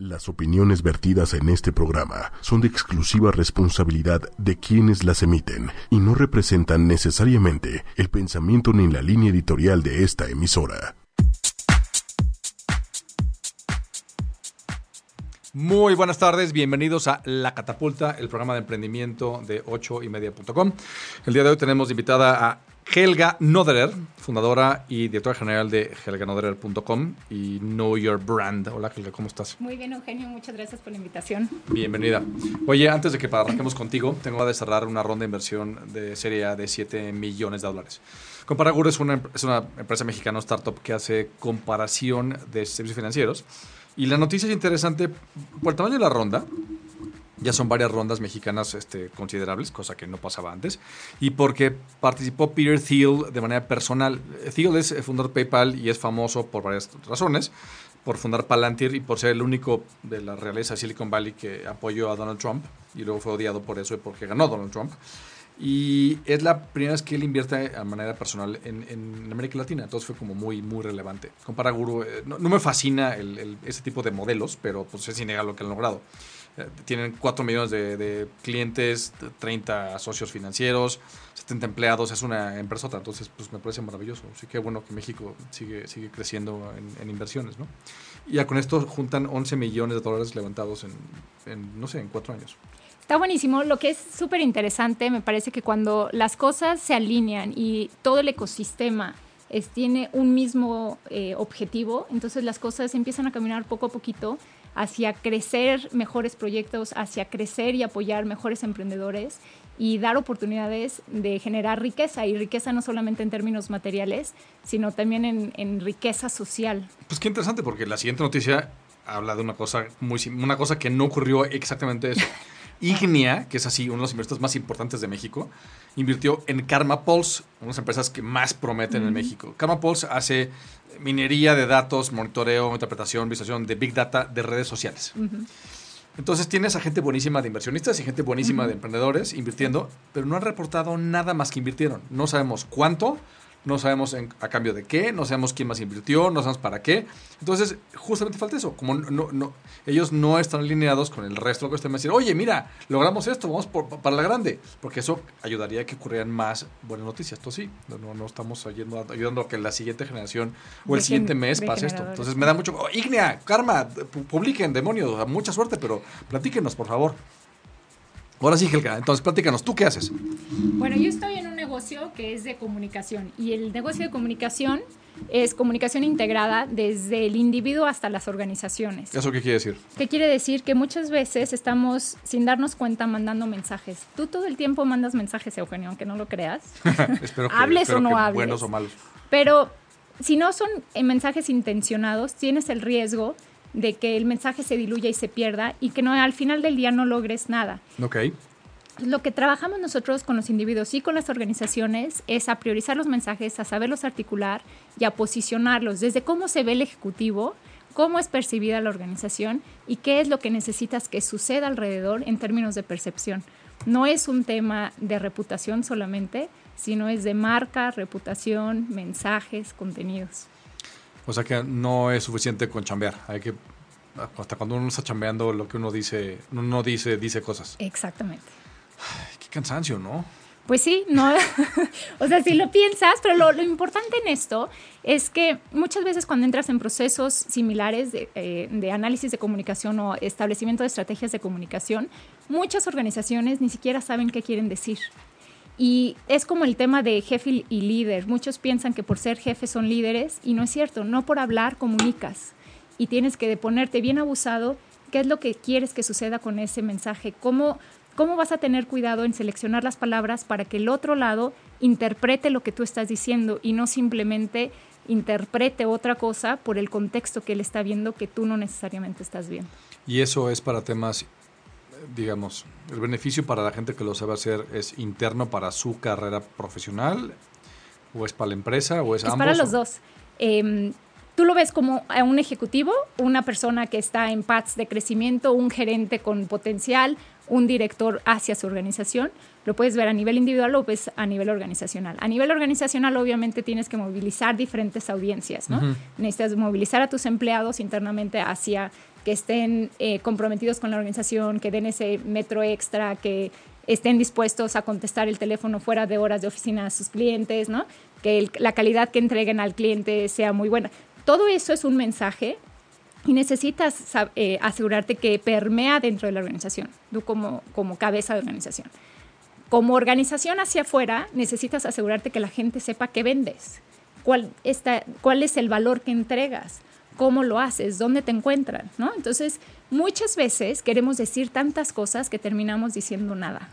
Las opiniones vertidas en este programa son de exclusiva responsabilidad de quienes las emiten y no representan necesariamente el pensamiento ni la línea editorial de esta emisora. Muy buenas tardes, bienvenidos a La Catapulta, el programa de emprendimiento de 8ymedia.com. El día de hoy tenemos invitada a Helga Noderer, fundadora y directora general de helganoderer.com y Know Your Brand. Hola Helga, ¿cómo estás? Muy bien, Eugenio, muchas gracias por la invitación. Bienvenida. Oye, antes de que arranquemos contigo, tengo que cerrar una ronda de inversión de serie A de 7 millones de dólares. Comparagur es una, es una empresa mexicana, startup, que hace comparación de servicios financieros. Y la noticia es interesante por el tamaño de la ronda. Ya son varias rondas mexicanas este, considerables, cosa que no pasaba antes. Y porque participó Peter Thiel de manera personal. Thiel es fundador de PayPal y es famoso por varias razones. Por fundar Palantir y por ser el único de la realeza de Silicon Valley que apoyó a Donald Trump. Y luego fue odiado por eso y porque ganó Donald Trump. Y es la primera vez que él invierte de manera personal en, en, América Latina. Entonces fue como muy, muy relevante. Compara Guru, eh, no, no, me fascina el, el, ese tipo de modelos, pero pues es innegable lo que han logrado. Tienen 4 millones de, de, clientes, 30 socios financieros, 70 empleados, es una empresa entonces pues me parece maravilloso. Así que bueno que México sigue, sigue creciendo en, en inversiones, ¿no? Y ya con esto juntan 11 millones de dólares levantados en, en no sé, en 4 años. Está buenísimo. Lo que es súper interesante, me parece que cuando las cosas se alinean y todo el ecosistema es, tiene un mismo eh, objetivo, entonces las cosas empiezan a caminar poco a poquito hacia crecer mejores proyectos, hacia crecer y apoyar mejores emprendedores y dar oportunidades de generar riqueza, y riqueza no solamente en términos materiales, sino también en, en riqueza social. Pues qué interesante, porque la siguiente noticia habla de una cosa, muy, una cosa que no ocurrió exactamente eso. Ignia, que es así uno de los inversores más importantes de México, invirtió en Karma Pulse, una de las empresas que más prometen en México. Karma Pulse hace minería de datos, monitoreo, interpretación, visualización de Big Data de redes sociales. Entonces tienes a gente buenísima de inversionistas y gente buenísima de emprendedores invirtiendo, pero no han reportado nada más que invirtieron. No sabemos cuánto, no sabemos en, a cambio de qué, no sabemos quién más invirtió, no sabemos para qué. Entonces, justamente falta eso. Como no, no, ellos no están alineados con el resto de lo que están diciendo, oye, mira, logramos esto, vamos por, para la grande. Porque eso ayudaría a que ocurrieran más buenas noticias. Esto sí, no, no estamos ayudando, ayudando a que la siguiente generación o el siguiente mes pase esto. Entonces, me da mucho. Oh, Ignea, Karma, publiquen, demonios, mucha suerte, pero platíquenos, por favor. Ahora sí, Helga, entonces platícanos, ¿tú qué haces? Bueno, yo estoy en un negocio que es de comunicación y el negocio de comunicación es comunicación integrada desde el individuo hasta las organizaciones. ¿Eso qué quiere decir? ¿Qué quiere decir? Que muchas veces estamos, sin darnos cuenta, mandando mensajes. Tú todo el tiempo mandas mensajes, Eugenio, aunque no lo creas. espero que, hables espero o no que hables. Buenos o malos. Pero si no son mensajes intencionados, tienes el riesgo de que el mensaje se diluya y se pierda y que no, al final del día no logres nada. Ok. Lo que trabajamos nosotros con los individuos y con las organizaciones es a priorizar los mensajes, a saberlos articular y a posicionarlos desde cómo se ve el ejecutivo, cómo es percibida la organización y qué es lo que necesitas que suceda alrededor en términos de percepción. No es un tema de reputación solamente, sino es de marca, reputación, mensajes, contenidos. O sea que no es suficiente con chambear. Hay que hasta cuando uno está chambeando lo que uno dice, uno no dice, dice cosas. Exactamente. Ay, qué cansancio, ¿no? Pues sí, no. o sea, si lo piensas, pero lo, lo, importante en esto es que muchas veces cuando entras en procesos similares de, eh, de, análisis de comunicación o establecimiento de estrategias de comunicación, muchas organizaciones ni siquiera saben qué quieren decir. Y es como el tema de jefe y líder. Muchos piensan que por ser jefes son líderes y no es cierto. No por hablar comunicas. Y tienes que ponerte bien abusado qué es lo que quieres que suceda con ese mensaje. Cómo, cómo vas a tener cuidado en seleccionar las palabras para que el otro lado interprete lo que tú estás diciendo y no simplemente interprete otra cosa por el contexto que él está viendo que tú no necesariamente estás viendo. Y eso es para temas digamos, el beneficio para la gente que lo sabe hacer es interno para su carrera profesional o es para la empresa o es, es ambos? para los dos. Eh, tú lo ves como a un ejecutivo, una persona que está en paths de crecimiento, un gerente con potencial, un director hacia su organización. Lo puedes ver a nivel individual o ves a nivel organizacional. A nivel organizacional, obviamente, tienes que movilizar diferentes audiencias, ¿no? Uh -huh. Necesitas movilizar a tus empleados internamente hacia que estén eh, comprometidos con la organización, que den ese metro extra, que estén dispuestos a contestar el teléfono fuera de horas de oficina a sus clientes, ¿no? que la calidad que entreguen al cliente sea muy buena. Todo eso es un mensaje y necesitas eh, asegurarte que permea dentro de la organización, tú como, como cabeza de organización. Como organización hacia afuera, necesitas asegurarte que la gente sepa qué vendes, cuál, está, cuál es el valor que entregas, cómo lo haces, dónde te encuentran, ¿no? Entonces, muchas veces queremos decir tantas cosas que terminamos diciendo nada.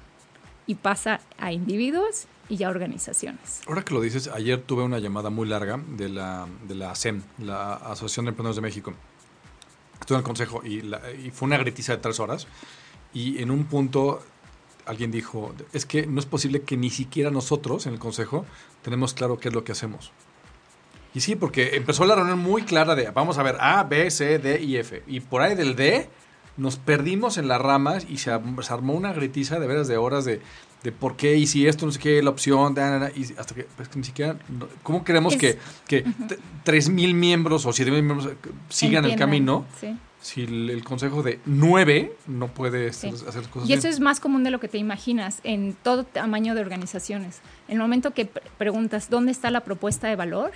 Y pasa a individuos y a organizaciones. Ahora que lo dices, ayer tuve una llamada muy larga de la, de la ASEM, la Asociación de Emprendedores de México. Estuve en el consejo y, y fue una gritiza de tres horas. Y en un punto alguien dijo, es que no es posible que ni siquiera nosotros en el consejo tenemos claro qué es lo que hacemos. Y sí, porque empezó la reunión muy clara de, vamos a ver, A, B, C, D y F. Y por ahí del D nos perdimos en las ramas y se, armó una gritiza de veras de horas de, de por qué y si esto no sé qué, la opción, y hasta que, pues, que ni siquiera, ¿cómo queremos que, que 3.000 miembros o 7.000 miembros sigan el camino? Sí si el, consejo de nueve no puede hacer cosas Y eso es más común de lo que te imaginas en todo tamaño de organizaciones. En el momento que preguntas dónde está la propuesta de valor,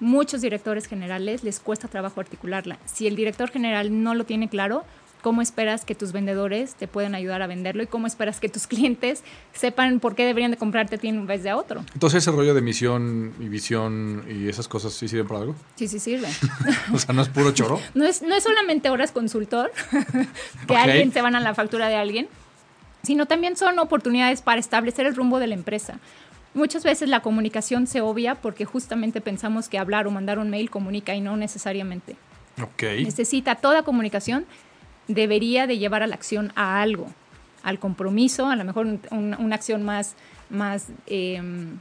muchos directores generales les cuesta trabajo articularla. Si el director general no lo tiene claro, cómo esperas que tus vendedores te puedan ayudar a venderlo y cómo esperas que tus clientes sepan por qué deberían de comprarte a ti en vez de a otro. Entonces ese rollo de misión y visión y esas cosas sí sirven para algo. Sí, sí sirven. o sea, no es puro choro. no, es, no es solamente horas consultor, que alguien se van a la factura de alguien, sino también son oportunidades para establecer el rumbo de la empresa. Muchas veces la comunicación se obvia porque justamente pensamos que hablar o mandar un mail comunica y no necesariamente. Okay. Necesita toda comunicación debería de llevar a la acción a algo, al compromiso, a lo mejor una acción más, más em,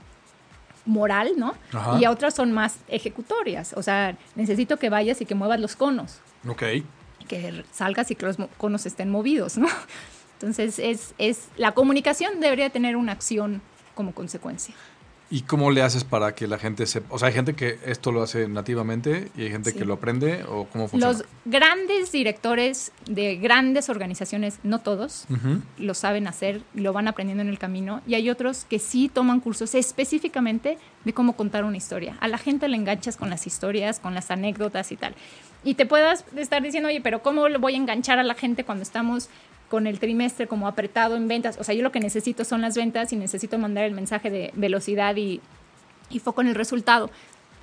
moral, ¿no? Y a otras son más ejecutorias. O sea, necesito que vayas y que muevas los conos. Ok. Que salgas y que los conos estén movidos, ¿no? Entonces, es, es, la comunicación debería tener una acción como consecuencia. ¿Y cómo le haces para que la gente sepa? O sea, hay gente que esto lo hace nativamente y hay gente que lo aprende o cómo funciona. Los grandes directores de grandes organizaciones, no todos, lo saben hacer, lo van aprendiendo en el camino y hay otros que sí toman cursos específicamente de cómo contar una historia. A la gente le enganchas con las historias, con las anécdotas y tal. Y te puedas estar diciendo, oye, pero ¿cómo le voy a enganchar a la gente cuando estamos con el trimestre como apretado en ventas. O sea, yo lo que necesito son las ventas y necesito mandar el mensaje de velocidad y, y foco en el resultado.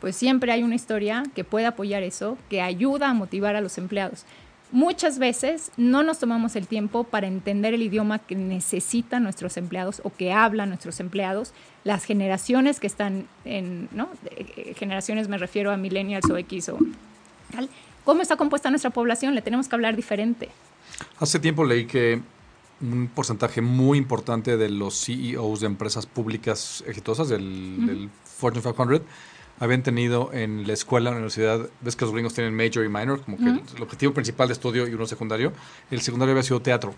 Pues siempre hay una historia que puede apoyar eso, que ayuda a motivar a los empleados. Muchas veces no nos tomamos el tiempo para entender el idioma que necesitan nuestros empleados o que hablan nuestros empleados, las generaciones que están en, ¿no? Eh, generaciones me refiero a millennials o X o tal. ¿Cómo está compuesta nuestra población? Le tenemos que hablar diferente. Hace tiempo leí que un porcentaje muy importante de los CEOs de empresas públicas exitosas del, Fortune 500 habían tenido en la escuela, en la universidad, ves que los gringos tienen major y minor, como que el, objetivo principal de estudio y uno secundario, el secundario había sido teatro.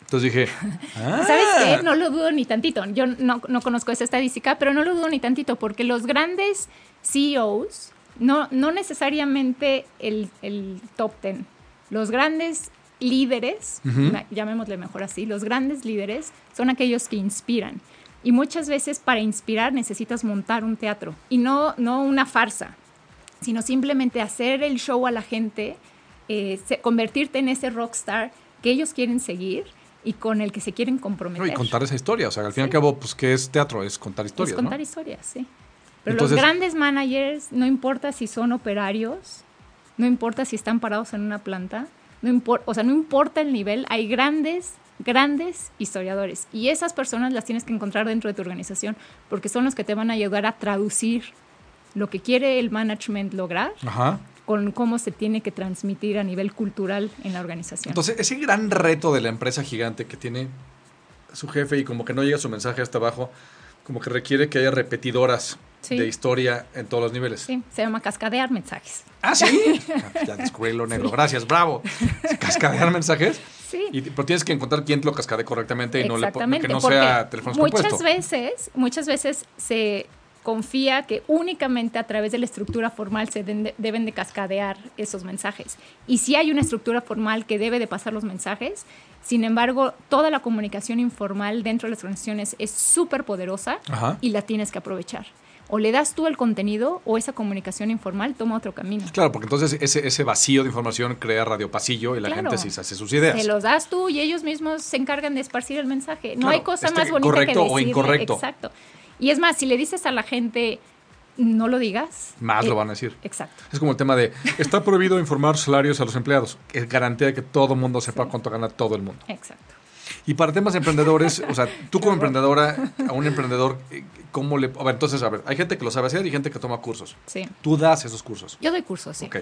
Entonces dije, ¿sabes qué? Ah". No lo dudo ni tantito. Yo no, no, conozco esa estadística, pero no lo dudo ni tantito, porque los grandes CEOs, no, no necesariamente el, el top ten, los grandes líderes, llamémosle mejor así, los grandes líderes son aquellos que inspiran. Y muchas veces para inspirar necesitas montar un teatro y no, no una farsa, sino simplemente hacer el show a la gente, eh, convertirte en ese rockstar que ellos quieren seguir y con el que se quieren comprometer. y contar esa historia, o sea, al fin y al cabo, pues, ¿qué es teatro? Es contar historias. Es contar historias, sí. Pero los grandes managers, no importa si son operarios, no importa si están parados en una planta, no importa, o sea, no importa el nivel, hay grandes, grandes historiadores. Y esas personas las tienes que encontrar dentro de tu organización, porque son los que te van a ayudar a traducir lo que quiere el management lograr con cómo se tiene que transmitir a nivel cultural en la organización. Entonces, ese gran reto de la empresa gigante que tiene su jefe y como que no llega su mensaje hasta abajo, como que requiere que haya repetidoras de historia en todos los niveles. Sí, se llama cascadear mensajes. Ah, sí. Ah, ya descubrí lo negro. Gracias, bravo. Cascadear mensajes. Sí. pero tienes que encontrar quién lo cascade correctamente y no le que no sea teléfono Muchas veces, muchas veces se confía que únicamente a través de la estructura formal se deben de cascadear esos mensajes. Y si hay una estructura formal que debe de pasar los mensajes, sin embargo, toda la comunicación informal dentro de las organizaciones es súper poderosa Ajá. y la tienes que aprovechar. O le das tú el contenido o esa comunicación informal toma otro camino. Claro, porque entonces ese, ese vacío de información crea radio pasillo y la Claro. gente sí se hace sus ideas. Se los das tú y ellos mismos se encargan de esparcir el mensaje. No Claro, hay cosa este, más bonita correcto que o decirle- incorrecto. Exacto. Y es más, si le dices a la gente, no lo digas. Más eh, lo van a decir. Exacto. Es como el tema de, está prohibido informar salarios a los empleados. Es garantía de que todo el mundo sepa cuánto gana todo el mundo. Exacto. Y para temas emprendedores, o sea, tú como emprendedora, a un emprendedor, eh, ¿cómo le...? A ver, entonces, a ver, hay gente que lo sabe hacer y gente que toma cursos. Sí. Tú das esos cursos. Yo doy cursos, sí. Ok.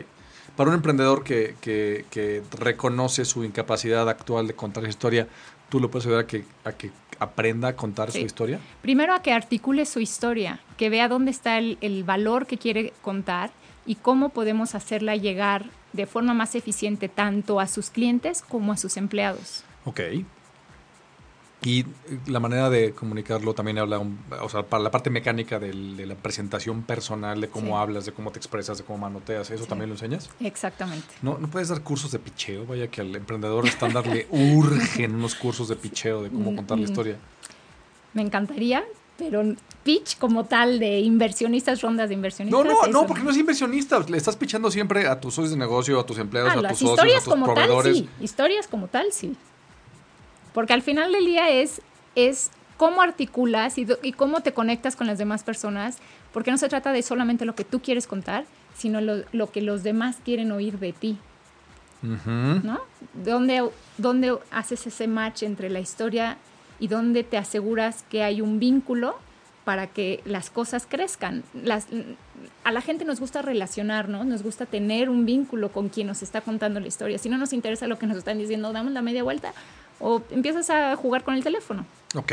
Para un emprendedor que, que, que reconoce su incapacidad actual de contar esa historia, ¿tú lo puedes ayudar a que, a que aprenda a contar Sí. su historia? Primero a que articule su historia, que vea dónde está el, el valor que quiere contar y cómo podemos hacerla llegar de forma más eficiente tanto a sus clientes como a sus empleados. Ok. Y la manera de comunicarlo también habla, un- o sea, para la parte mecánica del- de la presentación personal, de cómo Sí. hablas, de cómo te expresas, de cómo manoteas, ¿eso Sí. también lo enseñas? Exactamente. No, no puedes dar cursos de picheo, vaya que al emprendedor estándar le urgen unos cursos de picheo, de cómo contar la historia. Me encantaría, pero pitch como tal de inversionistas, rondas de inversionistas. No, no, eso no, porque no es inversionista. Le estás pichando siempre a tus socios de negocio, a tus empleados, Ah, a tus socios, a tus como tal, proveedores. sí. Historias como tal, sí. Porque al final del día es, es cómo articulas y, y cómo te conectas con las demás personas, porque no se trata de solamente lo que tú quieres contar, sino lo, lo que los demás quieren oír de ti, Ujú. ¿no? ¿Dónde, ¿Dónde haces ese match entre la historia y dónde te aseguras que hay un vínculo para que las cosas crezcan? Las, a la gente nos gusta relacionar, ¿no? Nos gusta tener un vínculo con quien nos está contando la historia. Si no nos interesa lo que nos están diciendo, damos la media vuelta o empiezas a jugar con el teléfono. Ok.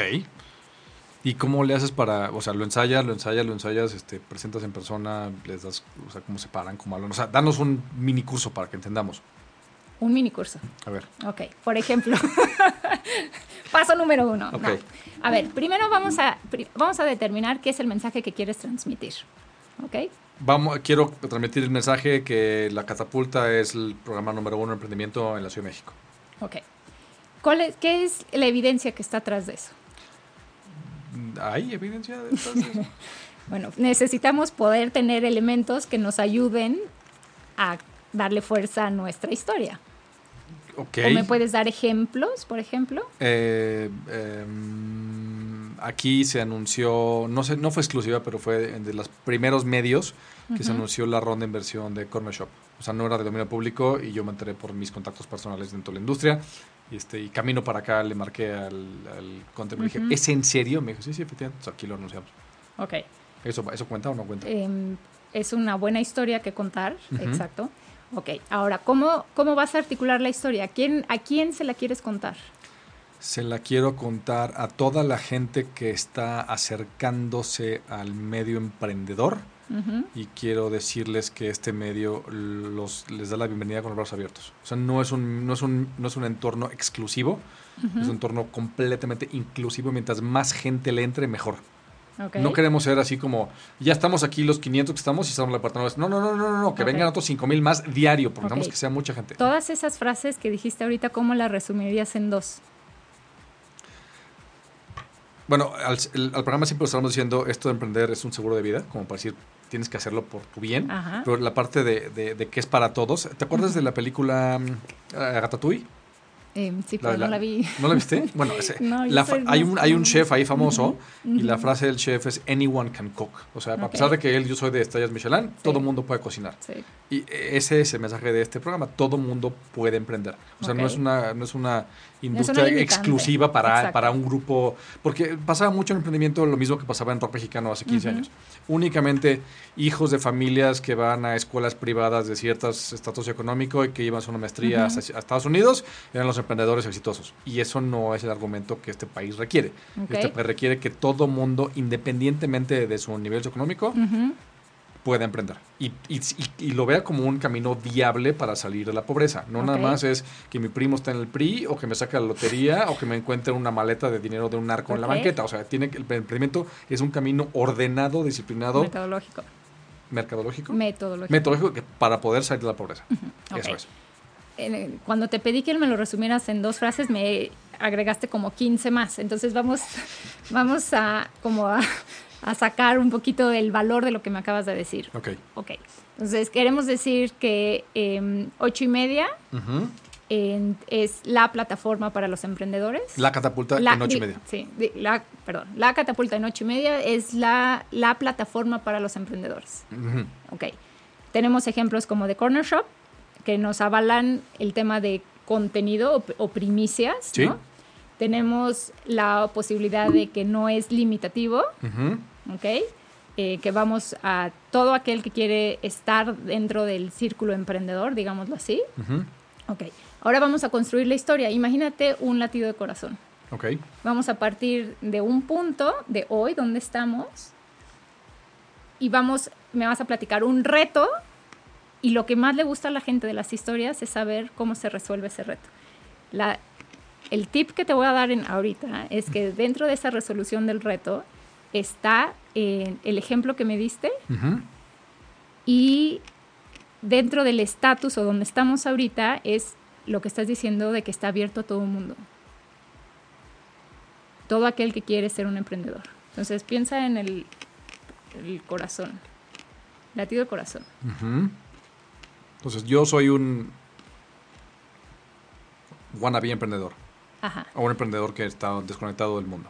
¿Y cómo le haces para, o sea, lo ensayas, lo ensayas, lo ensayas, este, presentas en persona, les das, o sea, cómo se paran, cómo hablan? O sea, danos un mini curso para que entendamos. Un mini curso. A ver. Ok, por ejemplo, paso número uno. Ok. No. A ver, primero vamos a, vamos a determinar qué es el mensaje que quieres transmitir. ¿Ok? Vamos, quiero transmitir el mensaje que la catapulta es el programa número uno de emprendimiento en la Ciudad de México. Ok. ¿Cuál es, ¿Qué es la evidencia que está atrás de eso? ¿Hay evidencia de detrás de eso? Bueno, necesitamos poder tener elementos que nos ayuden a darle fuerza a nuestra historia. ¿O me puedes dar ejemplos, por ejemplo? Eh, em, aquí se anunció, no sé, no fue exclusiva, pero fue de los primeros medios que se anunció la ronda de inversión de Corner Shop. O sea, no era de dominio público y yo me enteré por mis contactos personales dentro de la industria. Y, este, y camino para acá le marqué al, al content, le Ujú. dije, ¿es en serio? Me dijo, sí, sí, efectivamente, Pues aquí lo anunciamos. Ok. ¿Eso, ¿Eso cuenta o no cuenta? Em, es una buena historia que contar, exacto. Ok, ahora, ¿cómo, ¿cómo vas a articular la historia? ¿A quién, ¿A quién se la quieres contar? Se la quiero contar a toda la gente que está acercándose al medio emprendedor Y quiero decirles que este medio los, les da la bienvenida con los brazos abiertos. O sea, no es un, no es un, no es un entorno exclusivo, es un entorno completamente inclusivo. Mientras más gente le entre, mejor. No queremos ser así como, ya estamos aquí los 500 que estamos y estamos en la puerta. No, no, no, no, no, no, que Ok. vengan otros 5000 más diario, porque Ok. necesitamos que sea mucha gente. Todas esas frases que dijiste ahorita, ¿cómo las resumirías en dos? Bueno, al, el- al programa siempre estamos diciendo esto de emprender es un seguro de vida, como para decir tienes que hacerlo por tu bien. Ajá. Pero la parte de, de- de que es para todos. ¿Te acuerdas de la película eh, Ratatouille? Em, sí, pero no la vi. ¿No la viste? Bueno, ese- No, la hay, un, hay un chef ahí famoso y la frase del chef es anyone can cook. O sea, a pesar de que él, yo soy de estrellas Michelin, todo mundo puede cocinar. Sí. Y ese es el mensaje de este programa. Todo mundo puede emprender. O sea, no es una, no es una industria exclusiva para, Exacto. para un grupo. Porque pasaba mucho en emprendimiento lo mismo que pasaba en rock mexicano hace 15 Ujú. años. Únicamente hijos de familias que van a escuelas privadas de ciertos estatus económico y que llevan una maestría hasta- a Estados Unidos eran los emprendedores exitosos. Y eso no es el argumento que este país requiere. Este país requiere que todo mundo, independientemente de su nivel económico. Pueda emprender y, y- y- lo vea como un camino viable para salir de la pobreza. No nada más es que mi primo está en el PRI o que me saque la lotería o que me encuentre una maleta de dinero de un narco en la banqueta. O sea, tiene el emprendimiento es un camino ordenado, disciplinado, Metodológico. mercadológico, Metodológico. metodológico que- para poder salir de la pobreza. Eso es. Cuando te pedí que me lo resumieras en dos frases, me agregaste como 15 más. Entonces vamos, vamos a como a, a sacar un poquito del valor de lo que me acabas de decir. Ok. Ok. Entonces queremos decir que eh, ocho y media es la plataforma para los emprendedores. La catapulta La- en ocho y di- media. Sí, di- la, perdón. La catapulta en ocho y media es la, la plataforma para los emprendedores. Ujú. Ok. Tenemos ejemplos como de Corner Shop, que nos avalan el tema de contenido o, o primicias. Sí. ¿no? Tenemos la posibilidad de que no es limitativo, Ujú. ¿Ok? Eh, que vamos a todo aquel que quiere estar dentro del círculo emprendedor, digámoslo así. Ujú. Ok. Ahora vamos a construir la historia. Imagínate un latido de corazón. Ok. Vamos a partir de un punto de hoy, donde estamos, y vamos, me vas a platicar un reto, y lo que más le gusta a la gente de las historias es saber cómo se resuelve ese reto. La, el tip que te voy a dar en, ahorita es que dentro de esa resolución del reto está eh, el ejemplo que me diste y dentro del estatus o donde estamos ahorita es lo que estás diciendo de que está abierto a todo el mundo. Todo aquel que quiere ser un emprendedor. Entonces piensa en el, el corazón, latido de corazón. Entonces, yo soy un wannabe emprendedor. Ajá. O un emprendedor que está desconectado del mundo.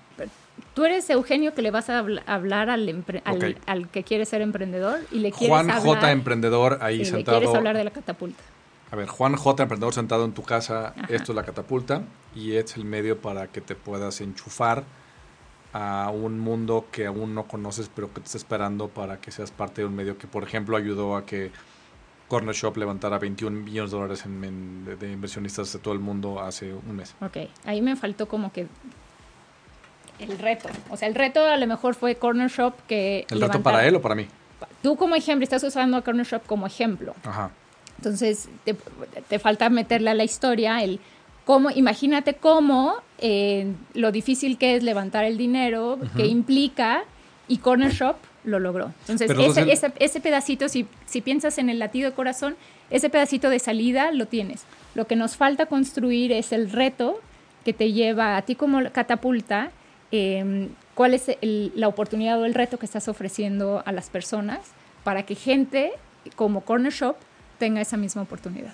Tú eres Eugenio que le vas a habl- hablar al, al, al que quiere ser emprendedor y le quieres Juan hablar, J. Emprendedor ahí y le sentado. quieres hablar de la catapulta. A ver, Juan J. Emprendedor sentado en tu casa. Ajá. Esto es la catapulta. Y es el medio para que te puedas enchufar a un mundo que aún no conoces, pero que te está esperando para que seas parte de un medio que, por ejemplo, ayudó a que Corner Shop levantara 21 millones de dólares en- en- de, inversionistas de todo el mundo hace un mes. Ok, ahí me faltó como que el reto. O sea, el reto a lo mejor fue Corner Shop que... ¿El reto para él o para mí? Tú como ejemplo, estás usando a Corner Shop como ejemplo. Ajá. Entonces, te, te falta meterle a la historia el cómo, imagínate cómo eh, lo difícil que es levantar el dinero, que implica, y Corner Shop lo logró. Entonces, ese, entonces- ese, ese pedacito, si, si piensas en el latido de corazón, ese pedacito de salida lo tienes. Lo que nos falta construir es el reto que te lleva a ti como catapulta, eh, cuál es el- la oportunidad o el reto que estás ofreciendo a las personas para que gente como Corner Shop tenga esa misma oportunidad.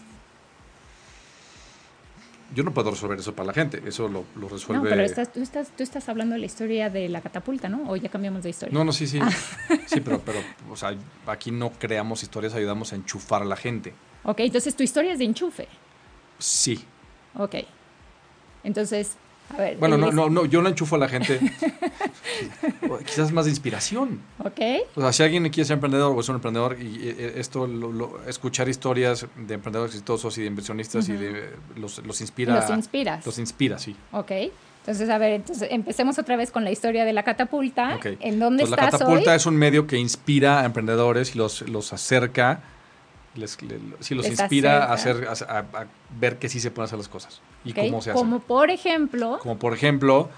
Yo no puedo resolver eso para la gente. Eso lo, lo resuelve. No, pero estás, tú, estás, tú estás hablando de la historia de la catapulta, ¿no? O ya cambiamos de historia. No, no, sí, sí. Ah. Sí, pero, pero, o sea, aquí no creamos historias, ayudamos a enchufar a la gente. Ok, entonces tu historia es de enchufe. Sí. Ok. Entonces, a ver. Bueno, no, no, no, yo no enchufo a la gente. Quizás más de inspiración. Ok. O sea, si alguien quiere ser emprendedor o es un emprendedor y eh, esto, lo- lo- escuchar historias de emprendedores exitosos y de inversionistas y de los, los inspira. Los inspiras. Los inspira, sí. Ok. Entonces, a ver, entonces empecemos otra vez con la historia de la catapulta. Ok. ¿En dónde Entonces, la estás catapulta hoy? es un medio que inspira a emprendedores y los, los acerca, les, le- sí, los Les inspira a, hacer, a, a- ver que sí se pueden hacer las cosas y Ok, cómo se hacen. Como por ejemplo, Como por ejemplo,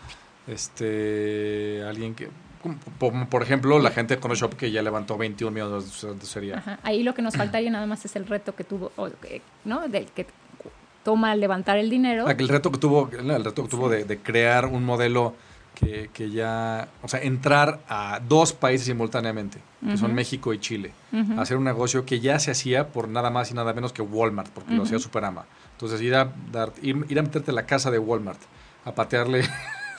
este, alguien que, por ejemplo, la gente de Shop que ya levantó 21 millones de. Ajá, ahí lo que nos faltaría nada más es el reto que tuvo, que- ¿no? Del que toma levantar el dinero. Ah, El reto que tuvo, el reto que tuvo de, de crear un modelo que, que ya, o sea, entrar a dos países simultáneamente, que son. México y Chile, Ujú. hacer un negocio que ya se hacía por nada más y nada menos que Walmart, porque lo hacía. Superama. Entonces ir a dar, ir, ir a meterte a la casa de Walmart, a patearle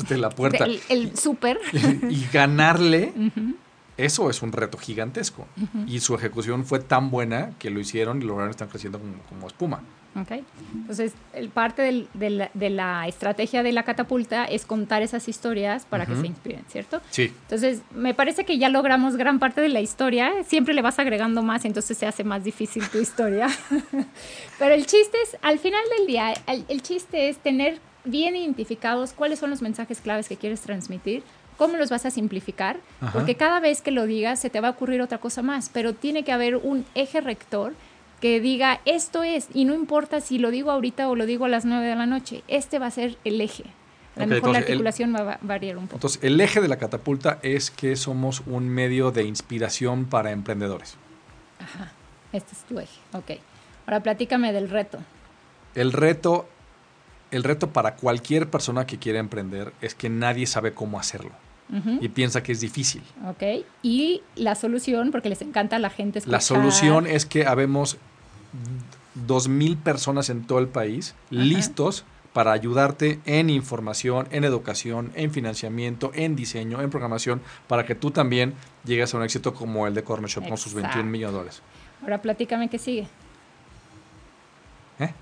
de la puerta El, el súper. y ganarle, Ujú. eso es un reto gigantesco. Y su ejecución fue tan buena que lo hicieron y lograron estar creciendo como, como espuma. Ok. Entonces, el parte del- de, la, de la estrategia de la catapulta es contar esas historias para que Ujú. se inspiren, ¿cierto? Sí. Entonces, me parece que ya logramos gran parte de la historia. Siempre le vas agregando más y entonces se hace más difícil tu historia. Pero el chiste es, al final del día, el, el chiste es tener bien identificados cuáles son los mensajes claves que quieres transmitir ¿Cómo los vas a simplificar? Ajá. Porque cada vez que lo digas se te va a ocurrir otra cosa más, pero tiene que haber un eje rector que diga esto es, y no importa si lo digo ahorita o lo digo a las 9 de la noche, este va a ser el eje. A lo mejor la el- articulación va a va- variar un poco. Entonces, el eje de la catapulta es que somos un medio de inspiración para emprendedores. Ajá, este es tu eje. Ok. Ahora platícame del reto. El reto, el reto para cualquier persona que quiera emprender es que nadie sabe cómo hacerlo y piensa que es difícil. Ok. Y la solución, porque les encanta a la gente escuchar. La solución es que habemos dos mil personas en todo el país listos para ayudarte en información, en educación, en financiamiento, en diseño, en programación, para que tú también llegues a un éxito como el de Corner Shop con sus 21 Exacto. millones de dólares. Ahora platícame qué sigue. ¿Eh?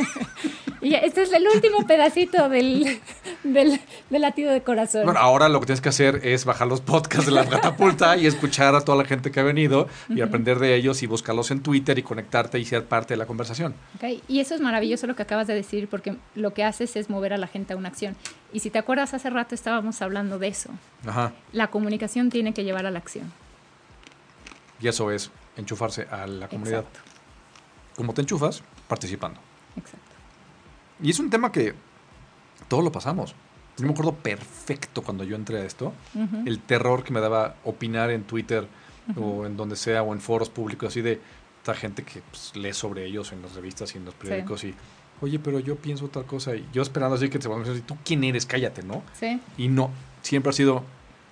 y este es el último pedacito del, del, del latido de corazón. Bueno, ahora lo que tienes que hacer es bajar los podcasts de la catapulta y escuchar a toda la gente que ha venido y aprender de ellos y buscarlos en Twitter y conectarte y ser parte de la conversación. Ok, Y eso es maravilloso lo que acabas de decir, porque lo que haces es mover a la gente a una acción. Y si te acuerdas, hace rato estábamos hablando de eso. Ajá. La comunicación tiene que llevar a la acción. Y eso es enchufarse a la comunidad. Exacto, Como te enchufas? Participando. exacto. Y es un tema que todos lo pasamos. Yo me acuerdo perfecto cuando yo entré a esto, el terror que me daba opinar en Twitter o en donde sea o en foros públicos, así de esta gente que pues, lee sobre ellos en las revistas y en los periódicos y, oye, pero yo pienso otra cosa y yo esperando así que se van a decir, ¿tú quién eres? Cállate, ¿no? Sí, Y no, siempre ha sido,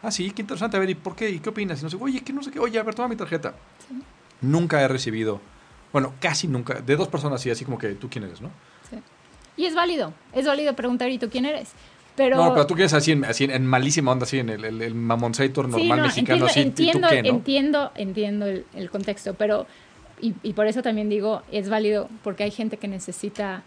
ah, sí, qué interesante, a ver, ¿y por qué? ¿Y qué opinas? Y no sé, oye, que no sé qué, oye, a ver, toma mi tarjeta. Nunca he recibido, bueno, casi nunca, de dos personas así, así como que, ¿tú quién eres, no? sí. Y es válido, es válido preguntar, ¿y tú quién eres? Pero, no, pero tú quieres así, en, así en, en malísima onda, así en el, el, el mamonzator Sí, normal no, mexicano, así, entiendo, ¿y tú entiendo, qué, no? entiendo, entiendo el, el contexto, pero y, y por eso también digo, es válido porque hay gente que necesita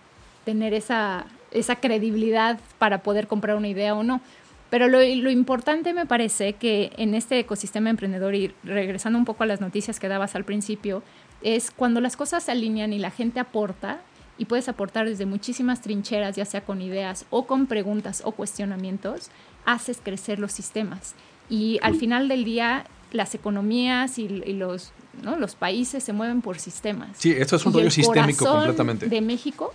tener esa, esa credibilidad para poder comprar una idea o no. Pero lo, lo importante me parece que en este ecosistema emprendedor, y regresando un poco a las noticias que dabas al principio, es cuando las cosas se alinean y la gente aporta, y puedes aportar desde muchísimas trincheras, ya sea con ideas o con preguntas o cuestionamientos, haces crecer los sistemas. Y al final del día, las economías y, y los, ¿no? los países se mueven por sistemas. Sí, esto es un rollo sistémico completamente. De México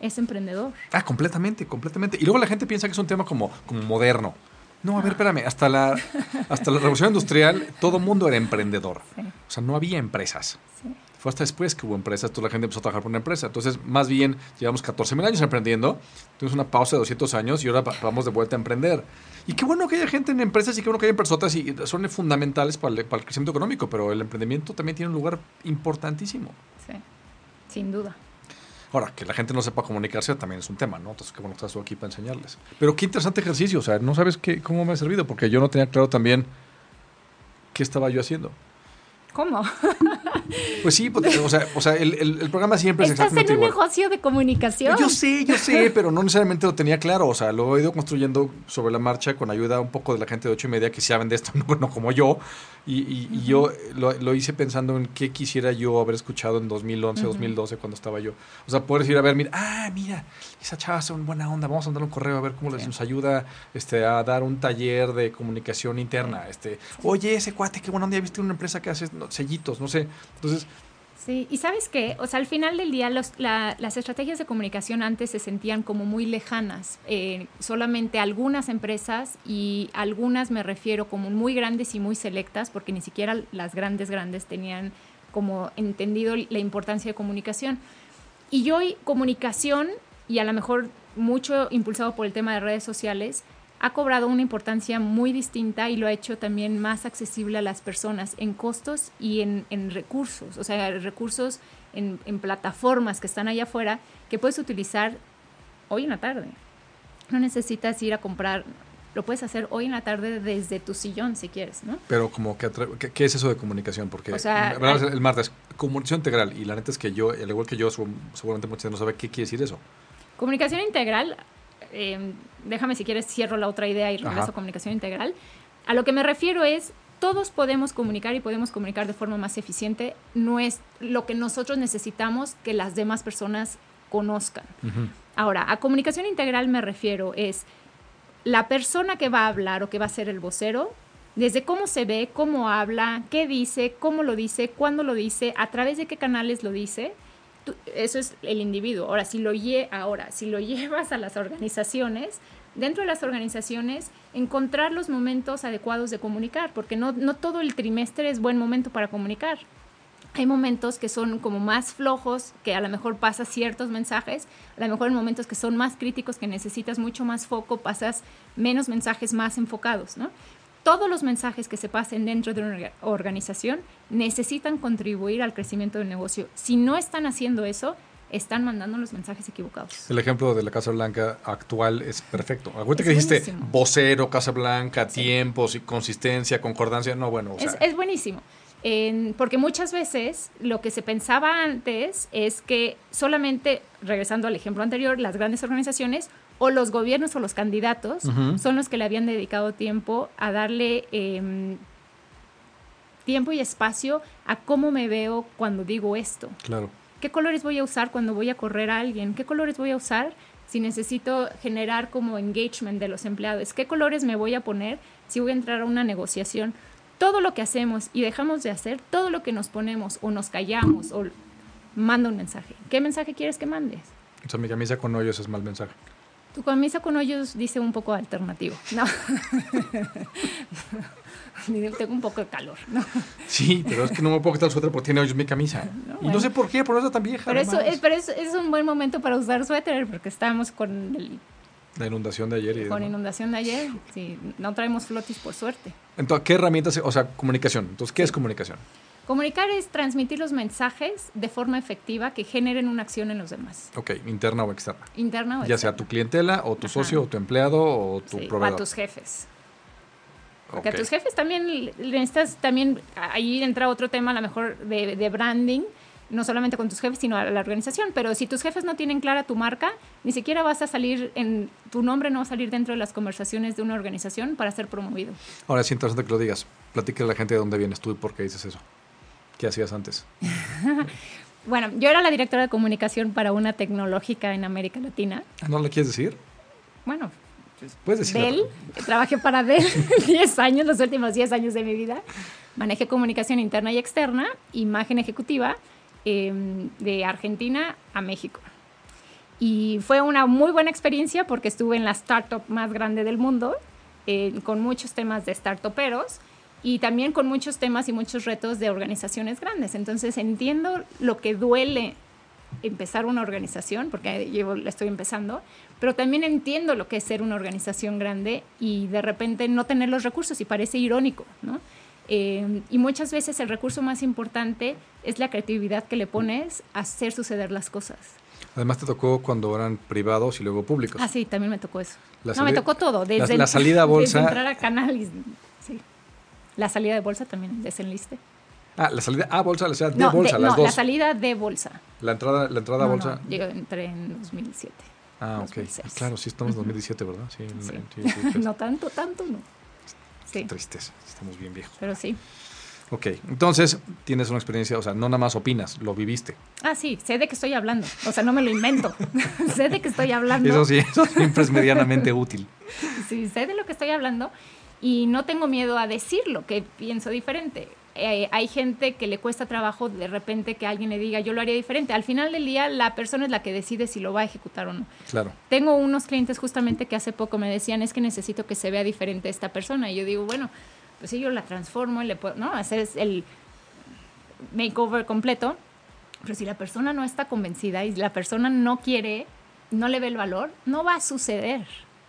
es emprendedor. Ah, completamente, completamente. Y luego la gente piensa que es un tema como, como moderno. No, a ver, espérame, hasta la, hasta la revolución industrial todo mundo era emprendedor. Sí. O sea, no había empresas. Sí. Fue hasta después que hubo empresas, toda la gente empezó a trabajar por una empresa. Entonces, más bien, llevamos 14 mil años emprendiendo, tuvimos una pausa de 200 años y ahora va- vamos de vuelta a emprender. Y qué bueno que haya gente en empresas y qué bueno que haya personas y son fundamentales para el, para el crecimiento económico, pero el emprendimiento también tiene un lugar importantísimo. Sí, sin duda. Ahora, que la gente no sepa comunicarse también es un tema, ¿no? Entonces, qué bueno que estás tú aquí para enseñarles. Pero qué interesante ejercicio, o sea, no sabes qué, cómo me ha servido, porque yo no tenía claro también qué estaba yo haciendo. ¿Cómo? Pues sí, porque, o sea, o sea el, el- el programa siempre es Estás en un igual. negocio de comunicación. Yo sé, yo sé, pero no necesariamente lo tenía claro. O sea, lo he ido construyendo sobre la marcha con ayuda un poco de la gente de ocho y media que saben de esto, no, no como yo. Y, y- y yo lo, lo hice pensando en qué quisiera yo haber escuchado en 2011, 2012, cuando estaba yo. O sea, poder decir, a ver, mira, ah, mira, esa chava es una buena onda, vamos a mandar un correo a ver cómo les Sí. nos ayuda este, a dar un taller de comunicación interna. Este, oye, ese cuate, qué buena onda, ya viste una empresa que hace no, sellitos, no sé. Entonces, Sí, y sabes qué, o sea, al final del día las estrategias de comunicación antes se sentían como muy lejanas. Eh, solamente algunas empresas y algunas me refiero como muy grandes y muy selectas, porque ni siquiera las grandes grandes tenían como entendido la importancia de comunicación. Y hoy comunicación, y a lo mejor mucho impulsado por el tema de redes sociales, ha cobrado una importancia muy distinta y lo ha hecho también más accesible a las personas en costos y en, en recursos, o sea, recursos en, en plataformas que están allá afuera que puedes utilizar hoy en la tarde. No necesitas ir a comprar, lo puedes hacer hoy en la tarde desde tu sillón si quieres, ¿no? Pero como que ¿qué, qué es eso de comunicación? Porque O sea, hay- el martes, comunicación integral, y la neta es que yo, al igual que yo, seguramente mucha gente no sabe qué quiere decir eso. Comunicación integral, eh, déjame si quieres cierro la otra idea y regreso Ajá. a comunicación integral. A lo que me refiero es, todos podemos comunicar y podemos comunicar de forma más eficiente. No es lo que nosotros necesitamos que las demás personas conozcan. Ahora, a comunicación integral me refiero es la persona que va a hablar o que va a ser el vocero, desde cómo se ve, cómo habla, qué dice, cómo lo dice, cuándo lo dice, a través de qué canales lo dice, eso es el individuo. Ahora, si lo, ahora, si lo llevas a las organizaciones, dentro de las organizaciones, encontrar los momentos adecuados de comunicar, porque no, no todo el trimestre es buen momento para comunicar. Hay momentos que son como más flojos, que a lo mejor pasas ciertos mensajes, a lo mejor en momentos que son más críticos, que necesitas mucho más foco, pasas menos mensajes más enfocados, ¿no? Todos los mensajes que se pasen dentro de una organización necesitan contribuir al crecimiento del negocio. Si no están haciendo eso, están mandando los mensajes equivocados. El ejemplo de la Casa Blanca actual es perfecto. Acuérdate que dijiste vocero, Casa Blanca, tiempos y consistencia, concordancia. No, bueno. es, buenísimo. Porque muchas veces lo que se pensaba antes es que solamente, regresando al ejemplo anterior, las grandes organizaciones o los gobiernos o los candidatos son los que le habían dedicado tiempo a darle em, tiempo y espacio a cómo me veo cuando digo esto. Claro. ¿Qué colores voy a usar cuando voy a correr a alguien? ¿Qué colores voy a usar si necesito generar como engagement de los empleados? ¿Qué colores me voy a poner si voy a entrar a una negociación? Todo lo que hacemos y dejamos de hacer, todo lo que nos ponemos o nos callamos o manda un mensaje. ¿Qué mensaje quieres que mandes? O sea, mi camisa con hoyos es mal mensaje. Tu camisa con hoyos dice un poco alternativo. No. Tengo un poco de calor, ¿no? Sí, pero es que no me puedo quitar el suéter porque tiene hoyos mi camisa. y no sé por qué, por eso tan vieja. Pero, eso es, pero es, un buen momento para usar suéter porque estamos con la inundación de ayer. Y con inundación de ayer, sí, no traemos flotis por suerte. Entonces, ¿qué herramientas? O sea, comunicación. Entonces, ¿qué es comunicación? Comunicar es transmitir los mensajes de forma efectiva que generen una acción en los demás. Ok, interna o externa. Interna o externa. Ya sea tu clientela o tu socio o tu empleado o tu proveedor. O a tus jefes. Porque a tus jefes también necesitas, también, ahí entra otro tema a lo mejor de, branding, no solamente con tus jefes, sino a la organización. Pero si tus jefes no tienen clara tu marca, ni siquiera vas a salir en, tu nombre no va a salir dentro de las conversaciones de una organización para ser promovido. Ahora es interesante que lo digas. Platícale a la gente de dónde vienes tú y por qué dices eso. ¿Qué hacías antes? bueno, yo era la directora de comunicación para una tecnológica en América Latina. ¿No le quieres decir? Bueno, Puedes Dell, trabajé para Dell 10 años, los últimos 10 años de mi vida. Manejé comunicación interna y externa, imagen ejecutiva em, de Argentina a México. Y fue una muy buena experiencia porque estuve en la startup más grande del mundo, eh, con muchos temas de startuperos y también con muchos temas y muchos retos de organizaciones grandes. Entonces entiendo lo que duele empezar una organización, porque yo la estoy empezando, pero también entiendo lo que es ser una organización grande y de repente no tener los recursos y parece irónico, ¿no? Eh, y muchas veces el recurso más importante es la creatividad que le pones a hacer suceder las cosas. Además te tocó cuando eran privados y luego públicos. Ah, sí, también me tocó eso. no, me tocó todo. Desde la, salida a bolsa. Desde entrar a canal y, sí. La salida de bolsa también desenliste. Ah, la salida a bolsa, la salida de bolsa, las no, la salida de bolsa. La entrada, la entrada a bolsa. No, entré en 2007. Ah, ok. Ah, claro, sí estamos en 2017, ¿verdad? Sí. no tanto, tanto no. Sí. tristeza, estamos bien viejos. Pero sí. Ok, entonces tienes una experiencia, o sea, no nada más opinas, lo viviste. Ah, sí, sé de qué estoy hablando, o sea, no me lo invento, sé de qué estoy hablando. Eso sí, eso siempre es medianamente útil. Sí, sé de lo que estoy hablando y no tengo miedo a decir lo que pienso diferente. Eh, hay gente que le cuesta trabajo de repente que alguien le diga yo lo haría diferente. Al final del día la persona es la que decide si lo va a ejecutar o no. Claro. Tengo unos clientes justamente que hace poco me decían es que necesito que se vea diferente esta persona y yo digo bueno pues si yo la transformo y le puedo no hacer el makeover completo pero si la persona no está convencida y la persona no quiere no le ve el valor no va a suceder.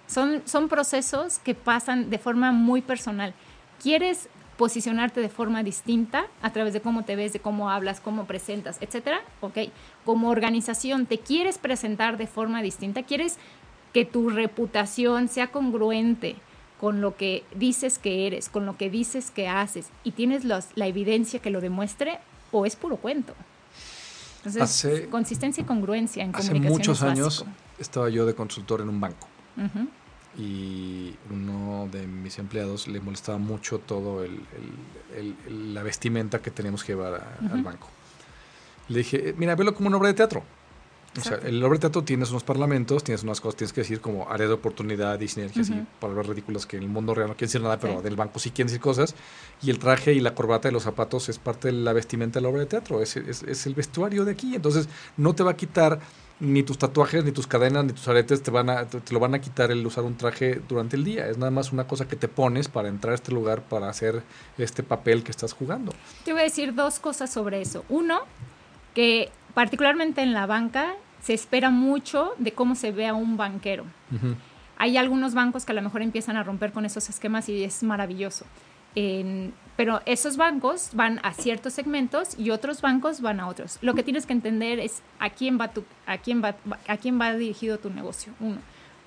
Son, son procesos que pasan de forma muy personal. ¿Quieres posicionarte de forma distinta a través de cómo te ves, de cómo hablas, cómo presentas, etcétera. Ok, como organización, ¿te quieres presentar de forma distinta? ¿Quieres que tu reputación sea congruente con lo que dices que eres, con lo que dices que haces y tienes la evidencia que lo demuestre o es puro cuento? Entonces, consistencia y congruencia en hace comunicación. Hace muchos años estaba yo de consultor en un banco y uno de mis empleados le molestaba mucho todo el, la vestimenta que teníamos que llevar al banco. Le dije, mira, velo como una obra de teatro. O sea, el obra de teatro tienes unos parlamentos, tienes unas cosas, tienes que decir como área de oportunidad y sinergias y palabras ridículas que en el mundo real no quieren decir nada, pero del banco sí quieren decir cosas. Y el traje y la corbata y los zapatos es parte de la vestimenta de la obra de teatro, es, es, es el vestuario de aquí. Entonces, no te va a quitar ni tus tatuajes, ni tus cadenas, ni tus aretes te, van a, te, lo van a quitar el usar un traje durante el día. Es nada más una cosa que te pones para entrar a este lugar, para hacer este papel que estás jugando. Te voy a decir dos cosas sobre eso. Uno, que particularmente en la banca se espera mucho de cómo se ve a un banquero. Hay algunos bancos que a lo mejor empiezan a romper con esos esquemas y es maravilloso. Pero esos bancos van a ciertos segmentos y otros bancos van a otros. Lo que tienes que entender es a quién va, tu, a quién va, a quién va dirigido tu negocio. Uno.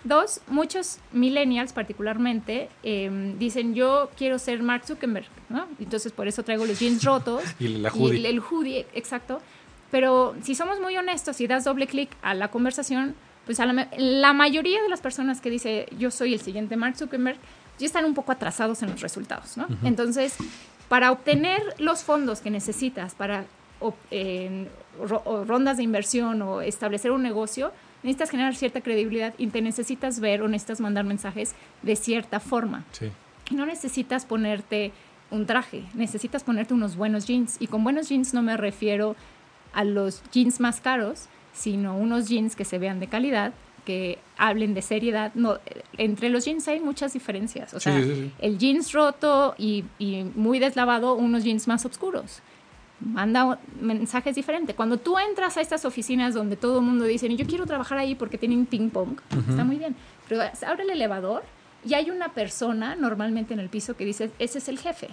Dos, muchos millennials particularmente em, dicen yo quiero ser Mark Zuckerberg, ¿no? Entonces por eso traigo los jeans rotos. y la hoodie. el hoodie, exacto. Pero si somos muy honestos y das doble clic a la conversación, pues la, mayoría de las personas que dice yo soy el siguiente Mark Zuckerberg ya están un poco atrasados en los resultados, ¿no? Entonces, para obtener los fondos que necesitas para rondas de inversión o establecer un negocio, necesitas generar cierta credibilidad y te necesitas ver o necesitas mandar mensajes de cierta forma. Sí. no necesitas ponerte un traje, necesitas ponerte unos buenos jeans. Y con buenos jeans no me refiero a los jeans más caros, sino unos jeans que se vean de calidad, que hablen de seriedad. No, entre los jeans hay muchas diferencias. O sea, el jeans roto y, muy deslavado, unos jeans más oscuros. Manda mensajes diferentes. Cuando tú entras a estas oficinas donde todo el mundo dice, yo quiero trabajar ahí porque tienen ping pong, está muy bien. Pero abre el elevador y hay una persona normalmente en el piso que dice, ese es el jefe.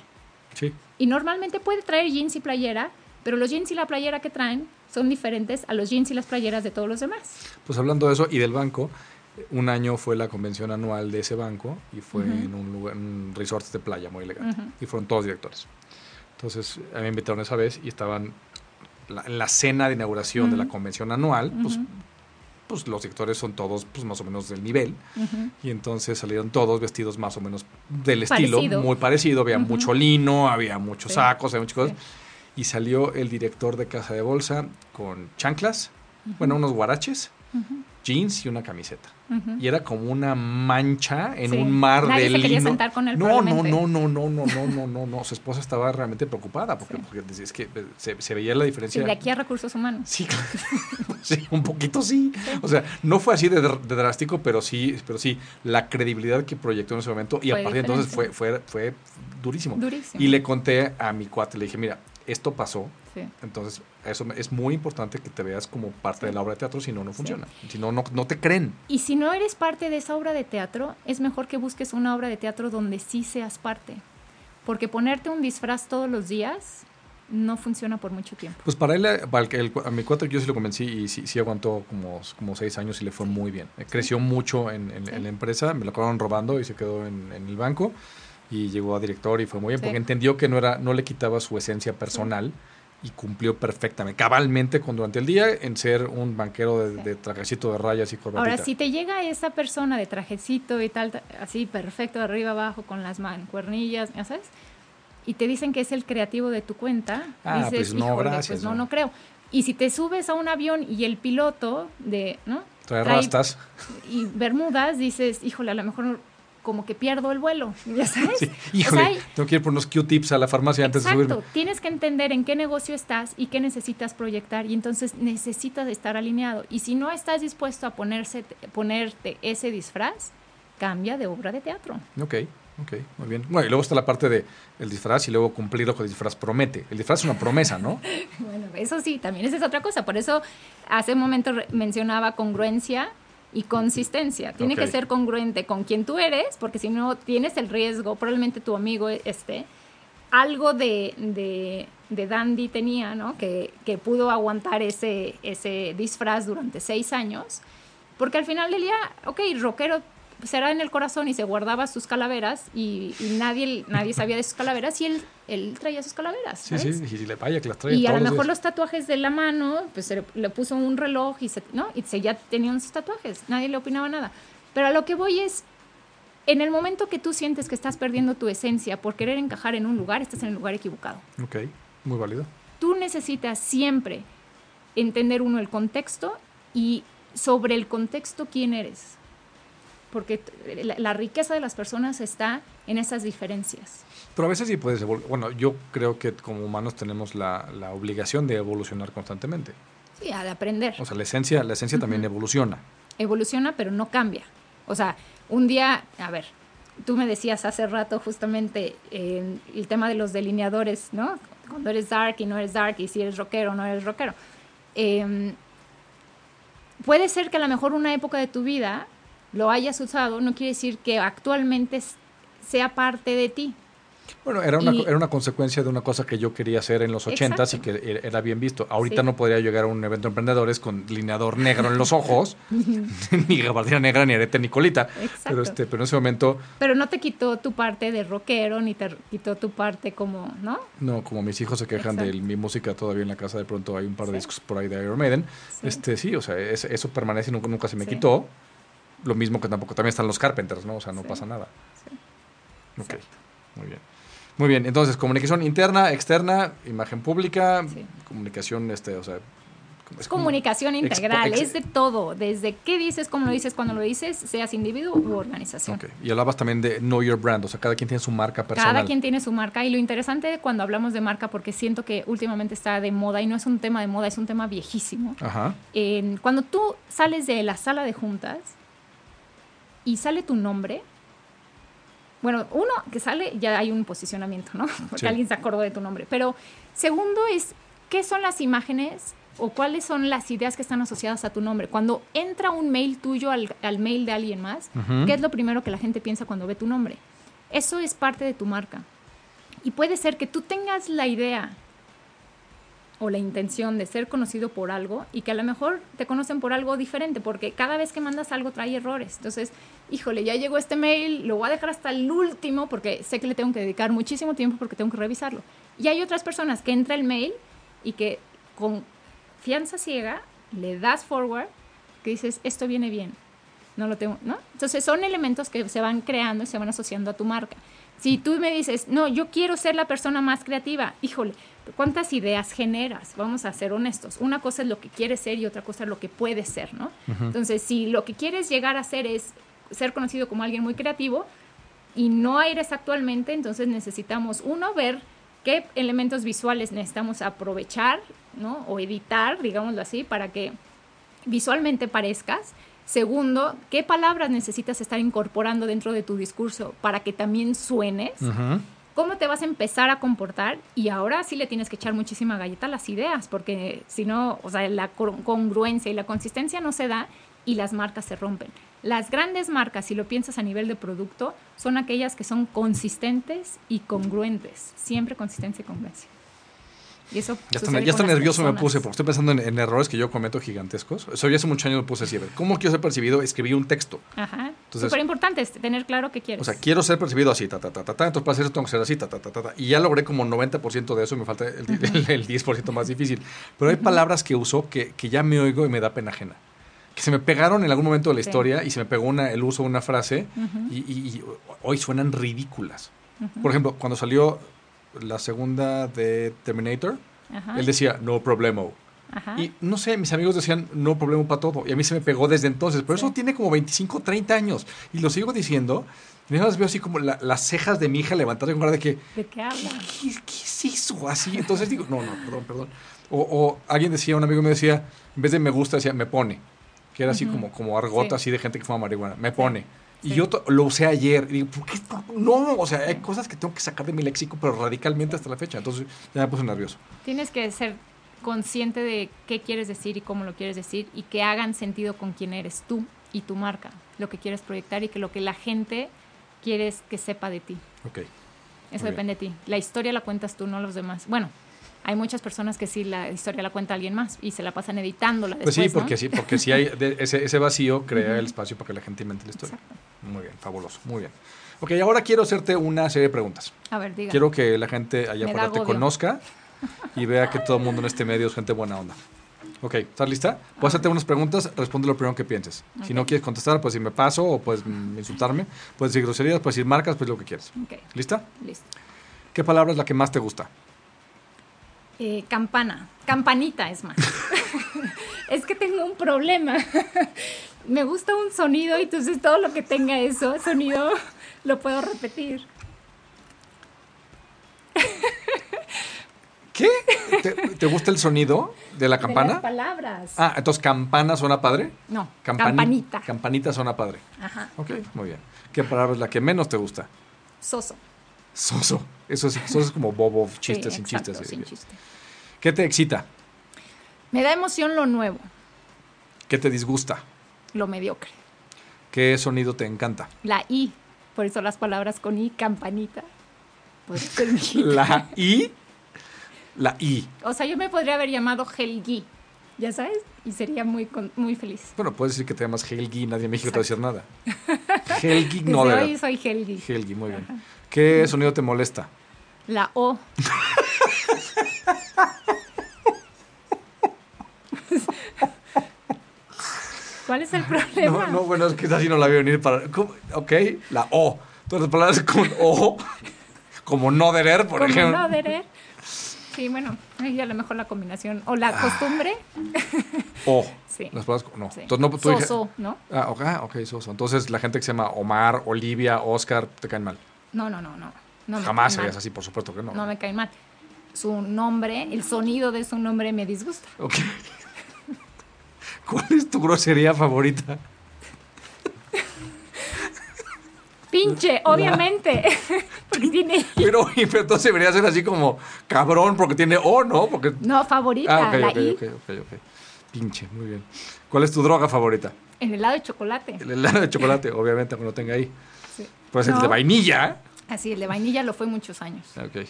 Sí. Y normalmente puede traer jeans y playera, pero los jeans y la playera que traen son diferentes a los jeans y las playeras de todos los demás. Pues hablando de eso y del banco, un año fue la convención anual de ese banco y fue en un, lugar, un resort de playa muy elegante. Y fueron todos directores. Entonces, a mí me invitaron esa vez y estaban en la cena de inauguración de la convención anual, pues, pues los directores son todos pues, más o menos del nivel. Y entonces salieron todos vestidos más o menos del estilo, muy parecido. Había mucho lino, había muchos sacos, había muchas cosas y salió el director de Casa de Bolsa con chanclas, bueno, unos guaraches, jeans y una camiseta. Y era como una mancha en un mar Nadie de se quería sentar con él no, no, no, no, no, no, no, no, no, no. Su esposa estaba realmente preocupada porque, porque es que se, veía la diferencia. Sí, de aquí a recursos humanos. Sí, sí un poquito sí. O sea, no fue así de, drástico, pero sí, pero sí, la credibilidad que proyectó en ese momento y a partir de entonces fue, fue, fue durísimo. Durísimo. Y le conté a mi cuate, le dije, mira, esto pasó. Entonces, eso es muy importante que te veas como parte de la obra de teatro, si no, no funciona. Si no, no, te creen. Y si no eres parte de esa obra de teatro, es mejor que busques una obra de teatro donde sí seas parte. Porque ponerte un disfraz todos los días no funciona por mucho tiempo. Pues para él, a mi cuatro yo sí lo convencí y sí, aguantó como, como seis años y le fue muy bien. Creció mucho en, la empresa, me lo acabaron robando y se quedó en, en el banco y llegó a director y fue muy bien porque entendió que no era no le quitaba su esencia personal y cumplió perfectamente, cabalmente con durante el día en ser un banquero de, trajecito de rayas y corbatita. Ahora, si te llega esa persona de trajecito y tal, así perfecto de arriba abajo con las mancuernillas, ¿ya sabes? Y te dicen que es el creativo de tu cuenta, ah, dices, pues no, gracias, pues no, no creo. Y si te subes a un avión y el piloto de, ¿no? Trae rastas. Y bermudas, dices, híjole, a lo mejor como que pierdo el vuelo, ya sabes. Híjole, tengo que ir por unos Q-tips a la farmacia antes de subirme. tienes que entender en qué negocio estás y qué necesitas proyectar y entonces necesitas estar alineado. Y si no estás dispuesto a ponerse, ponerte ese disfraz, cambia de obra de teatro. Ok, ok, muy bien. Bueno, y luego está la parte de el disfraz y luego cumplir lo que el disfraz promete. El disfraz es una promesa, ¿no? bueno, eso sí, también esa es otra cosa. Por eso hace un momento mencionaba congruencia y consistencia. Tiene que ser congruente con quien tú eres, porque si no tienes el riesgo, probablemente tu amigo esté, algo de, de, de dandy tenía, ¿no? Que, que, pudo aguantar ese, ese disfraz durante seis años, porque al final del día, ok, rockero será en el corazón y se guardaba sus calaveras y, nadie, nadie sabía de sus calaveras y él, él traía sus calaveras. Sí, sí, y le vaya que las traía. Y a lo mejor los, tatuajes de la mano, pues le, puso un reloj y, se, ¿no? y se, ya tenían sus tatuajes, nadie le opinaba nada. Pero a lo que voy es, en el momento que tú sientes que estás perdiendo tu esencia por querer encajar en un lugar, estás en el lugar equivocado. Ok, muy válido. Tú necesitas siempre entender uno el contexto y sobre el contexto quién eres. Porque t- la, la riqueza de las personas está en esas diferencias. Pero a veces sí puedes Bueno, yo creo que como humanos tenemos la, la obligación de evolucionar constantemente. Sí, a de aprender. O sea, la esencia, la esencia también evoluciona. evoluciona, pero no cambia. O sea, un día, a ver, tú me decías hace rato justamente eh, el tema de los delineadores, ¿no? Cuando eres dark y no eres dark, y si eres rockero o no eres rockero. Eh, puede ser que a lo mejor una época de tu vida lo hayas usado, no quiere decir que actualmente sea parte de ti. Bueno, era una, Y- era una consecuencia de una cosa que yo quería hacer en los ochentas y que e- era bien visto. Ahorita Sí. no podría llegar a un evento de emprendedores con lineador negro en los ojos, ni gabardina negra, ni arete, ni colita. Exacto. Pero, este, pero en ese momento, Pero no te quitó tu parte de rockero, ni te quitó tu parte como, ¿no? no, como mis hijos se quejan de mi música todavía en la casa, de pronto hay un par de Sí. discos por ahí de Iron Maiden. Sí. Este, sí, o sea, es- eso permanece y nunca, nunca se me quitó. Lo mismo que tampoco, también están los Carpenters, ¿no? O sea, no Sí. pasa nada. Sí. Ok, muy bien. Muy bien, entonces, comunicación interna, externa, imagen pública, Sí. comunicación, este, o sea... Es comunicación integral, es de todo, desde qué dices, cómo lo dices, cuando lo dices, seas individuo u organización. Ok, y hablabas también de know your brand, o sea, cada quien tiene su marca personal. Cada quien tiene su marca y lo interesante cuando hablamos de marca, porque siento que últimamente está de moda y no es un tema de moda, es un tema viejísimo. Ajá, cuando tú sales de la sala de juntas y sale tu nombre, bueno, uno que sale ya hay un posicionamiento, ¿no? Porque Sí. alguien se acordó de tu nombre. Pero segundo es, ¿qué son las imágenes o cuáles son las ideas que están asociadas a tu nombre? Cuando entra un mail tuyo al, al mail de alguien más. ¿qué es lo primero que la gente piensa cuando ve tu nombre? Eso es parte de tu marca. Y puede ser que tú tengas la idea o la intención de ser conocido por algo y que a lo mejor te conocen por algo diferente, porque cada vez que mandas algo trae errores. Entonces, híjole, ya llegó este mail, lo voy a dejar hasta el último porque sé que le tengo que dedicar muchísimo tiempo porque tengo que revisarlo. Y hay otras personas que entra el mail y que con fianza ciega le das forward, que dices, esto viene bien, no lo tengo, ¿no? Entonces son elementos que se van creando y se van asociando a tu marca. Si tú me dices, no, yo quiero ser la persona más creativa, híjole, ¿cuántas ideas generas? Vamos a ser honestos. Una cosa es lo que quieres ser y otra cosa es lo que puedes ser, ¿no? Entonces, si lo que quieres llegar a ser es ser conocido como alguien muy creativo y no eres actualmente, entonces necesitamos, uno, ver qué elementos visuales necesitamos aprovechar, ¿no? O editar, digámoslo así, para que visualmente parezcas. Segundo, ¿qué palabras necesitas estar incorporando dentro de tu discurso para que también suenes? Ujú. ¿Cómo te vas a empezar a comportar? Y ahora sí le tienes que echar muchísima galleta a las ideas, porque si no, o sea, la congruencia y la consistencia no se da y las marcas se rompen. Las grandes marcas, si lo piensas a nivel de producto, son aquellas que son consistentes y congruentes. Siempre consistencia y congruencia. Y eso Ya está, ya está nervioso me personas. puse porque estoy pensando en, en errores que yo cometo gigantescos. Eso ya hace muchos años me puse así. a ver, ¿Cómo quiero ser percibido? Escribí un texto. Ajá. Súper importante es tener claro qué quieres. O sea, quiero ser percibido así, ta, ta, ta, ta, ta. Entonces, para hacer eso tengo que ser así, ta, ta, ta, ta, ta. Y ya logré como 90% de eso y me falta el, el- el 10% más difícil. Pero hay palabras que uso que, que ya me oigo y me da pena ajena. Que se me pegaron en algún momento de la Sí. historia y se me pegó una, el uso de una frase Ujú. y, y- y hoy suenan ridículas. Ujú. Por ejemplo, cuando salió la segunda de Terminator, Ajá. él decía, no problemo. Ajá. Y no sé, mis amigos decían, no problema para todo. Y a mí se me pegó desde entonces. Pero Sí. eso tiene como 25, 30 años. Y lo sigo diciendo. Y nada más veo así como la- las cejas de mi hija levantadas con cara de que, ¿De qué hablas? ¿qué, qué es eso? Así. Entonces digo, no, no, perdón, perdón. O, o alguien decía, un amigo me decía, en vez de me gusta, decía, me pone. Que era así Ujú. como, como argot Sí. así de gente que fuma marihuana. Me pone. Y Sí. yo lo usé ayer. Y digo, ¿por qué? No, o sea, hay cosas que tengo que sacar de mi léxico, pero radicalmente hasta la fecha. Entonces ya me puse nervioso. Tienes que ser consciente de qué quieres decir y cómo lo quieres decir y que hagan sentido con quién eres tú y tu marca, lo que quieres proyectar y que lo que la gente quieres que sepa de ti. Ok. Eso depende de ti. La historia la cuentas tú, no los demás. Bueno, hay muchas personas que sí la historia la cuenta alguien más y se la pasan editándola Pues después, sí, porque ¿no? sí, porque si hay de- ese, ese vacío crea Ujú. el espacio para que la gente invente la historia. Exacto. Muy bien, fabuloso, muy bien. Ok, ahora quiero hacerte una serie de preguntas. A ver, diga. Quiero que la gente allá afuera te conozca y vea que todo el mundo en este medio es gente buena onda. Ok, ¿estás lista? Puedo hacerte unas preguntas, responde lo primero que pienses. Si no quieres contestar, pues si me paso o puedes insultarme, puedes decir groserías, puedes decir marcas, pues lo que quieras. Ok, ¿Lista? listo. ¿Qué palabra es la que más te gusta? Eh, campana. Campanita es más. es que tengo un problema. Me gusta un sonido y entonces todo lo que tenga eso, sonido, lo puedo repetir. ¿Qué? ¿Te, te gusta el sonido de la De campana? las palabras. Ah, entonces campana suena padre. no, Campani- campanita. Campanita suena padre. Ajá. Ok, muy bien. ¿Qué palabra es la que menos te gusta? Soso. Soso. Eso es, eso es como bobo, chiste Sí, sin exacto, chistes. sin chiste. ¿Qué te excita? Me da emoción lo nuevo, ¿Qué te disgusta? lo mediocre. ¿Qué sonido te encanta? La I, por eso las palabras con I, campanita. Mi- La I. La I. O sea, yo me podría haber llamado Helgi, ya sabes, y sería muy, con- muy feliz. Bueno, puedes decir que te llamas Helgi, nadie en México te va a decir nada. Helgi Desde Gnoder. hoy soy Helgi. Helgi, muy bien. ¿Qué sonido te molesta? La O. ¿Cuál es el problema? No, no, bueno, es que así no la veo venir para. ¿cómo? Ok, la O. Todas las palabras con O, como no derer, por Como ejemplo. no deber. Sí, bueno, ahí a lo mejor la combinación. O la costumbre. O. Sí. Las palabras no. Sí. Entonces, no, tú ¿no? Ah, ok, ah, ok, soso. Entonces, la gente que se llama Omar, Olivia, Oscar, te caen mal. No, no, no, no. no Jamás serías así, por supuesto que no. No me caen mal. Su nombre, el sonido de su nombre me disgusta. Ok. ¿Cuál es tu grosería favorita? Pinche, obviamente. Porque tiene. Pero, entonces debería ser así como cabrón porque tiene O, ¿no? Porque. No, favorita, Ah, ok, la ok, I. ok, ok, ok. Pinche, muy bien. ¿Cuál es tu droga favorita? El helado de chocolate. El helado de chocolate, obviamente, aunque no tenga ahí. Sí. Puede ser el de vainilla. Así, el de vainilla lo fue muchos años. Ok.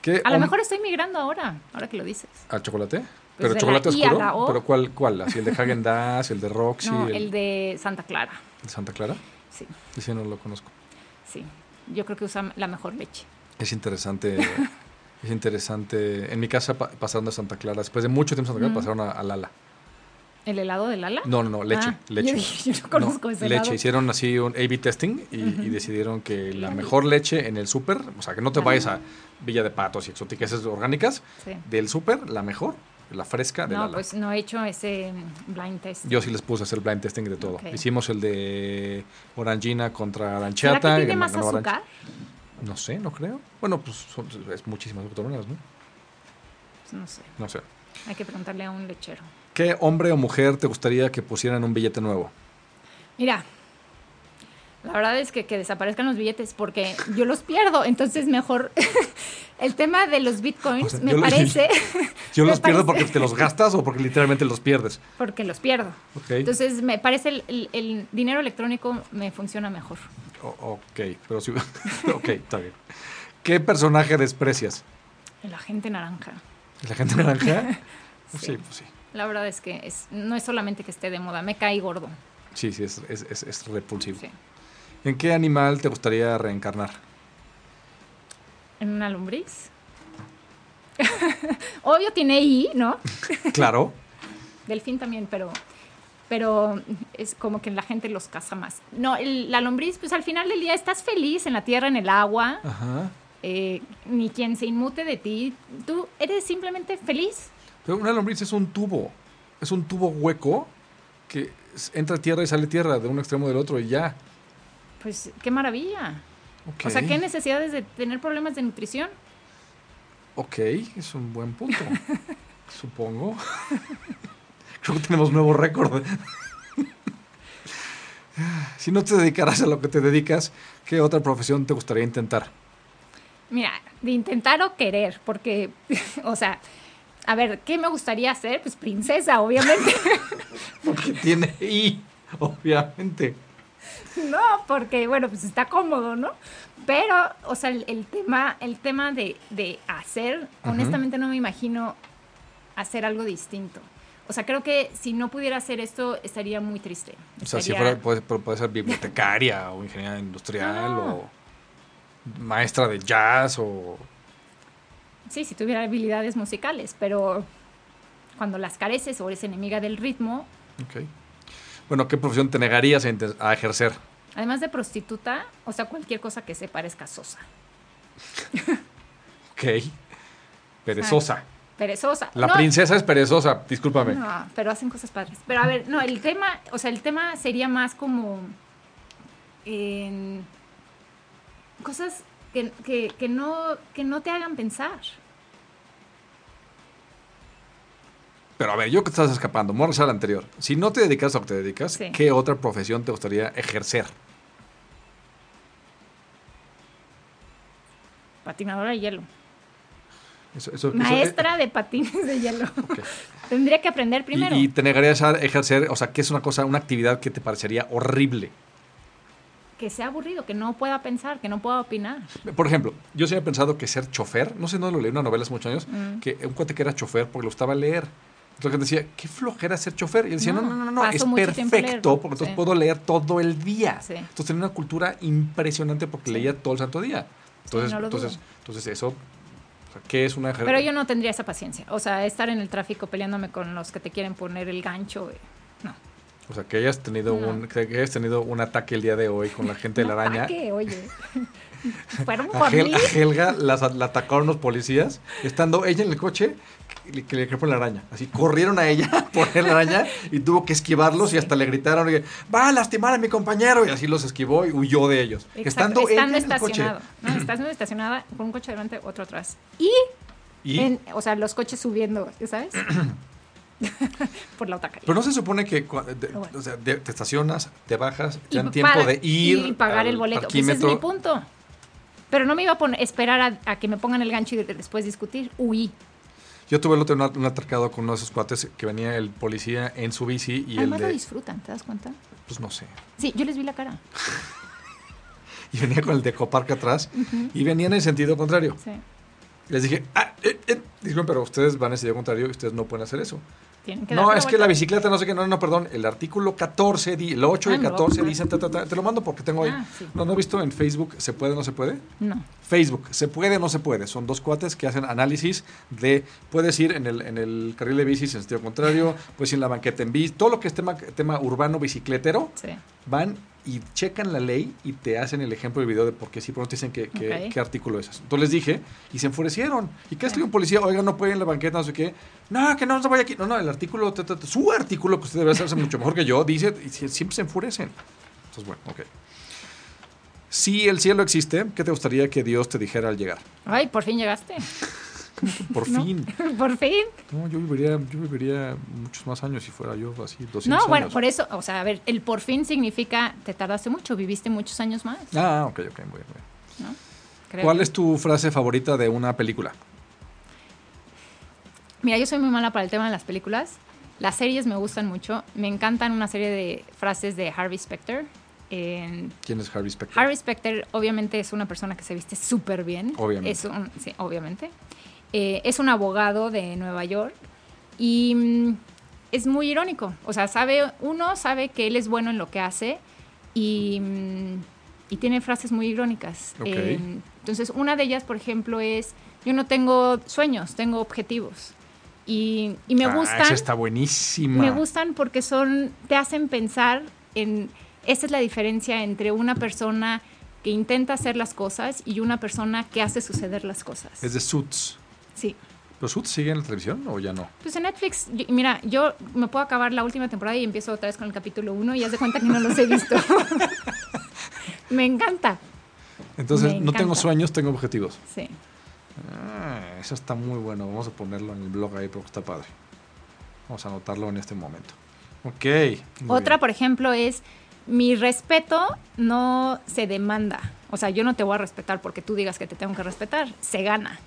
¿Qué A lo mejor estoy migrando ahora, ahora que lo dices. ¿Al chocolate? Pues ¿Pero chocolate oscuro? la O. ¿Pero cuál? cuál? ¿Así el de Hagen Dazs, el de Roxy, No, el, el de Santa Clara. de Santa Clara? Sí, Ese no lo conozco. sí. Yo creo que usa la mejor leche. Es interesante. es interesante. En mi casa pa- pasaron de Santa Clara. Después de mucho tiempo en Santa Clara, pasaron a, a Lala. ¿El helado de Lala? No, no, no, leche. Ah, leche. Yo, no conozco ese leche. helado. Hicieron así un A-B testing y, y decidieron que la mejor leche en el súper, o sea, que no te vayas a Villa de Patos y exóticas orgánicas, Sí. del súper, la mejor, la fresca de No, Lala. pues no he hecho ese mm, blind test. Yo sí les puse a hacer blind testing de todo. Hicimos el de Orangina contra ¿Será Aranchata. que y tiene más azúcar? No sé, no creo. Bueno, pues son- es muchísimas vitaminas, ¿no? Pues no sé. No sé. Hay que preguntarle a un lechero. ¿Qué hombre o mujer te gustaría que pusieran un billete nuevo? Mira, la verdad es que, que desaparezcan los billetes porque yo los pierdo. Entonces, mejor el tema de los bitcoins O sea, me yo parece. ¿Yo me los pierdo porque te los gastas o porque literalmente los pierdes? Porque los pierdo. Entonces, me parece el, el- el dinero electrónico me funciona mejor. O- ok, pero sí. ok, está bien. ¿Qué personaje desprecias? El agente naranja. ¿La gente naranja? Sí. sí, pues sí. La verdad es que es, no es solamente que esté de moda, me cae gordo. Sí, sí, es, es, es- es repulsivo. Sí. ¿En qué animal te gustaría reencarnar? En una lombriz. Obvio tiene I, ¿no? Claro. Delfín también, pero, pero es como que la gente los caza más. No, el- la lombriz, pues al final del día estás feliz en la tierra, en el agua, Ajá. eh, ni quien se inmute de ti. Tú eres simplemente feliz. Pero una lombriz es un tubo. Es un tubo hueco que entra tierra y sale tierra de un extremo del otro y ya. Pues qué maravilla. O sea, qué necesidades de tener problemas de nutrición. Ok, es un buen punto. Supongo. Creo que tenemos nuevo récord. si no te dedicaras a lo que te dedicas, ¿qué otra profesión te gustaría intentar? Mira, de intentar o querer, porque, o sea, a ver, ¿qué me gustaría hacer? Pues princesa, obviamente. Porque tiene I, obviamente. No, porque bueno, pues está cómodo, ¿no? Pero, o sea, el, el tema, el tema de, de hacer, honestamente no me imagino hacer algo distinto. O sea, creo que si no pudiera hacer esto, estaría muy triste. O sea, si fuera, puede, ser bibliotecaria o ingeniera industrial No. o maestra de jazz o... Sí, si tuviera habilidades musicales, pero cuando las careces o eres enemiga del ritmo, Ok. Bueno, ¿qué profesión te negarías a, ejercer? además de prostituta, o sea, cualquier cosa que se parezca sosa. Ok. Perezosa. perezosa. La No, princesa es perezosa, discúlpame. No, pero hacen cosas padres. Pero a ver, no, el tema, o sea, el tema sería más como en cosas que, que, que no, que no te hagan pensar. Pero a ver, yo que estás escapando, vamos a al anterior. Si no te dedicas a lo que te dedicas, Sí. ¿qué otra profesión te gustaría ejercer? Patinadora de hielo. Eso- eso- eso- Maestra de patines de hielo. Tendría que aprender primero. Y, y te negarías a ejercer, o sea, ¿qué es una cosa, una actividad que te parecería horrible? Que sea aburrido, que no pueda pensar, que no pueda opinar. Por ejemplo, yo siempre he pensado que ser chofer, no sé, no lo leí en una novela hace muchos años, Mm. que un cuate que era chofer porque le gustaba leer. Entonces la gente decía, qué flojera ser chofer. Y él decía, no, No, no, no, es perfecto porque entonces puedo leer todo el día. Entonces tenía una cultura impresionante porque leía todo el santo día. Entonces, entonces, entonces eso, ¿qué es una Pero yo no tendría esa paciencia. O sea, estar en el tráfico peleándome con los que te quieren poner el gancho. No. O sea, que hayas tenido No. un que hayas tenido un ataque el día de hoy con la gente de la araña. ataque, oye. Fueron A, por Hel- mí. a Helga la atacaron los policías, estando ella en el coche, que le- por la araña. Así corrieron a ella por la araña y tuvo que esquivarlos y hasta le gritaron, va a lastimar a mi compañero. Y así los esquivó y huyó de ellos. Exacto, Estando, ella en el coche. No, estás estacionada con un coche delante, otro atrás. Y, Y, en- o sea, los coches subiendo, ¿sabes? por la otra calle. pero no se supone que cua- de- Pero bueno. o sea, de- te estacionas, te bajas, te dan tiempo para- de ir y pagar al el boleto. Pues ese es mi punto. Pero no me iba a poner, esperar a, a que me pongan el gancho y de- después discutir. Huí. Yo tuve el otro un, un altercado con uno de esos cuates que venía el policía en su bici y el Además lo de, disfrutan, ¿te das cuenta? pues no sé, Sí, yo les vi la cara. y venía con el de Coparque atrás y venía en el sentido contrario. Sí. Les dije, ah, eh, eh, disculpen, pero ustedes van en sentido contrario y ustedes no pueden hacer eso. Tienen que No, es que la bicicleta, no sé qué, no, no, perdón, el artículo 14, di- el 8 y Ah, me lo 14 voy a dicen, ta, ta, ta, te lo mando porque tengo ahí. Ah, sí. No, no he visto en Facebook, ¿se puede o no se puede? No. Facebook, ¿se puede o no se puede? Son dos cuates que hacen análisis de, puedes ir en el, en el carril de bicis en sentido contrario, puedes ir en la banqueta en bici, todo lo que es tema, tema urbano bicicletero, Sí. van y checan la ley y te hacen el ejemplo del video de por qué sí, por no te dicen Ok. qué artículo es. Entonces les dije y se enfurecieron. ¿Y qué estoy un policía? Oiga, no puede ir en la banqueta, no sé qué. No, que no, no vaya aquí. No, no, el artículo, ta, ta, ta, su artículo, que usted debe hacerse mucho mejor que yo, dice, y sie- siempre se enfurecen. Entonces, bueno, ok. Si el cielo existe, ¿qué te gustaría que Dios te dijera al llegar? Ay, por fin llegaste. Por No. fin. por fin. No, yo viviría, yo viviría muchos más años si fuera yo así, 200 No, bueno, años. por eso, o sea, a ver, el por fin significa te tardaste mucho, viviste muchos años más. Ah, ok, ok, muy bien. ¿no? Creo. ¿Cuál es tu frase favorita de una película? Mira, yo soy muy mala para el tema de las películas. Las series me gustan mucho. Me encantan una serie de frases de Harvey Specter. En- ¿Quién es Harvey Specter? Harvey Specter obviamente es una persona que se viste súper bien. Obviamente. Es un- sí, obviamente. Eh, es un abogado de Nueva York y mm, es muy irónico. O sea, sabe, uno sabe que él es bueno en lo que hace y, mm, y tiene frases muy irónicas. Eh, entonces, una de ellas, por ejemplo, es, yo no tengo sueños, tengo objetivos. Y, y me Ah, gustan. esa está buenísima. Me gustan porque son, te hacen pensar en, esta es la diferencia entre una persona que intenta hacer las cosas y una persona que hace suceder las cosas. Es de Suits. Sí. ¿Pero Suits sigue en la televisión o ya no? Pues en Netflix, yo- mira, yo me puedo acabar la última temporada y empiezo otra vez con el capítulo 1 y haz de cuenta que no los he visto. me encanta. Entonces, Me no tengo sueños, tengo objetivos. Sí. Ah, eso está muy bueno. Vamos a ponerlo en el blog ahí porque está padre. Vamos a anotarlo en este momento. Ok. Otra, bien. por ejemplo, es mi respeto no se demanda. O sea, yo no te voy a respetar porque tú digas que te tengo que respetar. Se gana.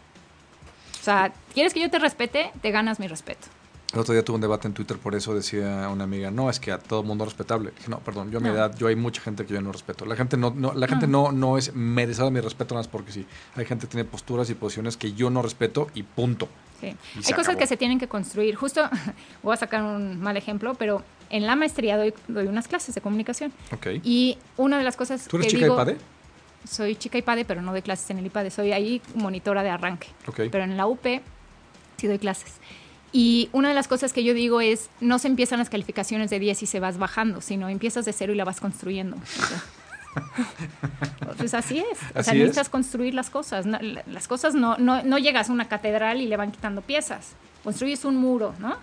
O sea, ¿quieres que yo te respete? Te ganas mi respeto. El otro día tuve un debate en Twitter, por eso decía una amiga, no, es que a todo mundo respetable. No, perdón, yo a mi No. edad, yo hay mucha gente que yo no respeto. La gente no, no la gente No. no, no es merecida mi respeto nada más porque sí. Hay gente que tiene posturas y posiciones que yo no respeto y punto. Sí. Y Hay cosas acabó. que se tienen que construir. Justo, voy a sacar un mal ejemplo, pero en la maestría doy, doy unas clases de comunicación. Ok. Y una de las cosas ¿Tú eres que chica digo, de PADE? Soy chica IPADE, pero no doy clases en el IPADE. Soy ahí monitora de arranque. Pero en la UP sí doy clases. Y una de las cosas que yo digo es, no se empiezan las calificaciones de 10 y se vas bajando, sino empiezas de cero y la vas construyendo. Pues así es. O sea, necesitas es. construir las cosas. No, la- las cosas no, no, no llegas a una catedral y le van quitando piezas. Construyes un muro, ¿no?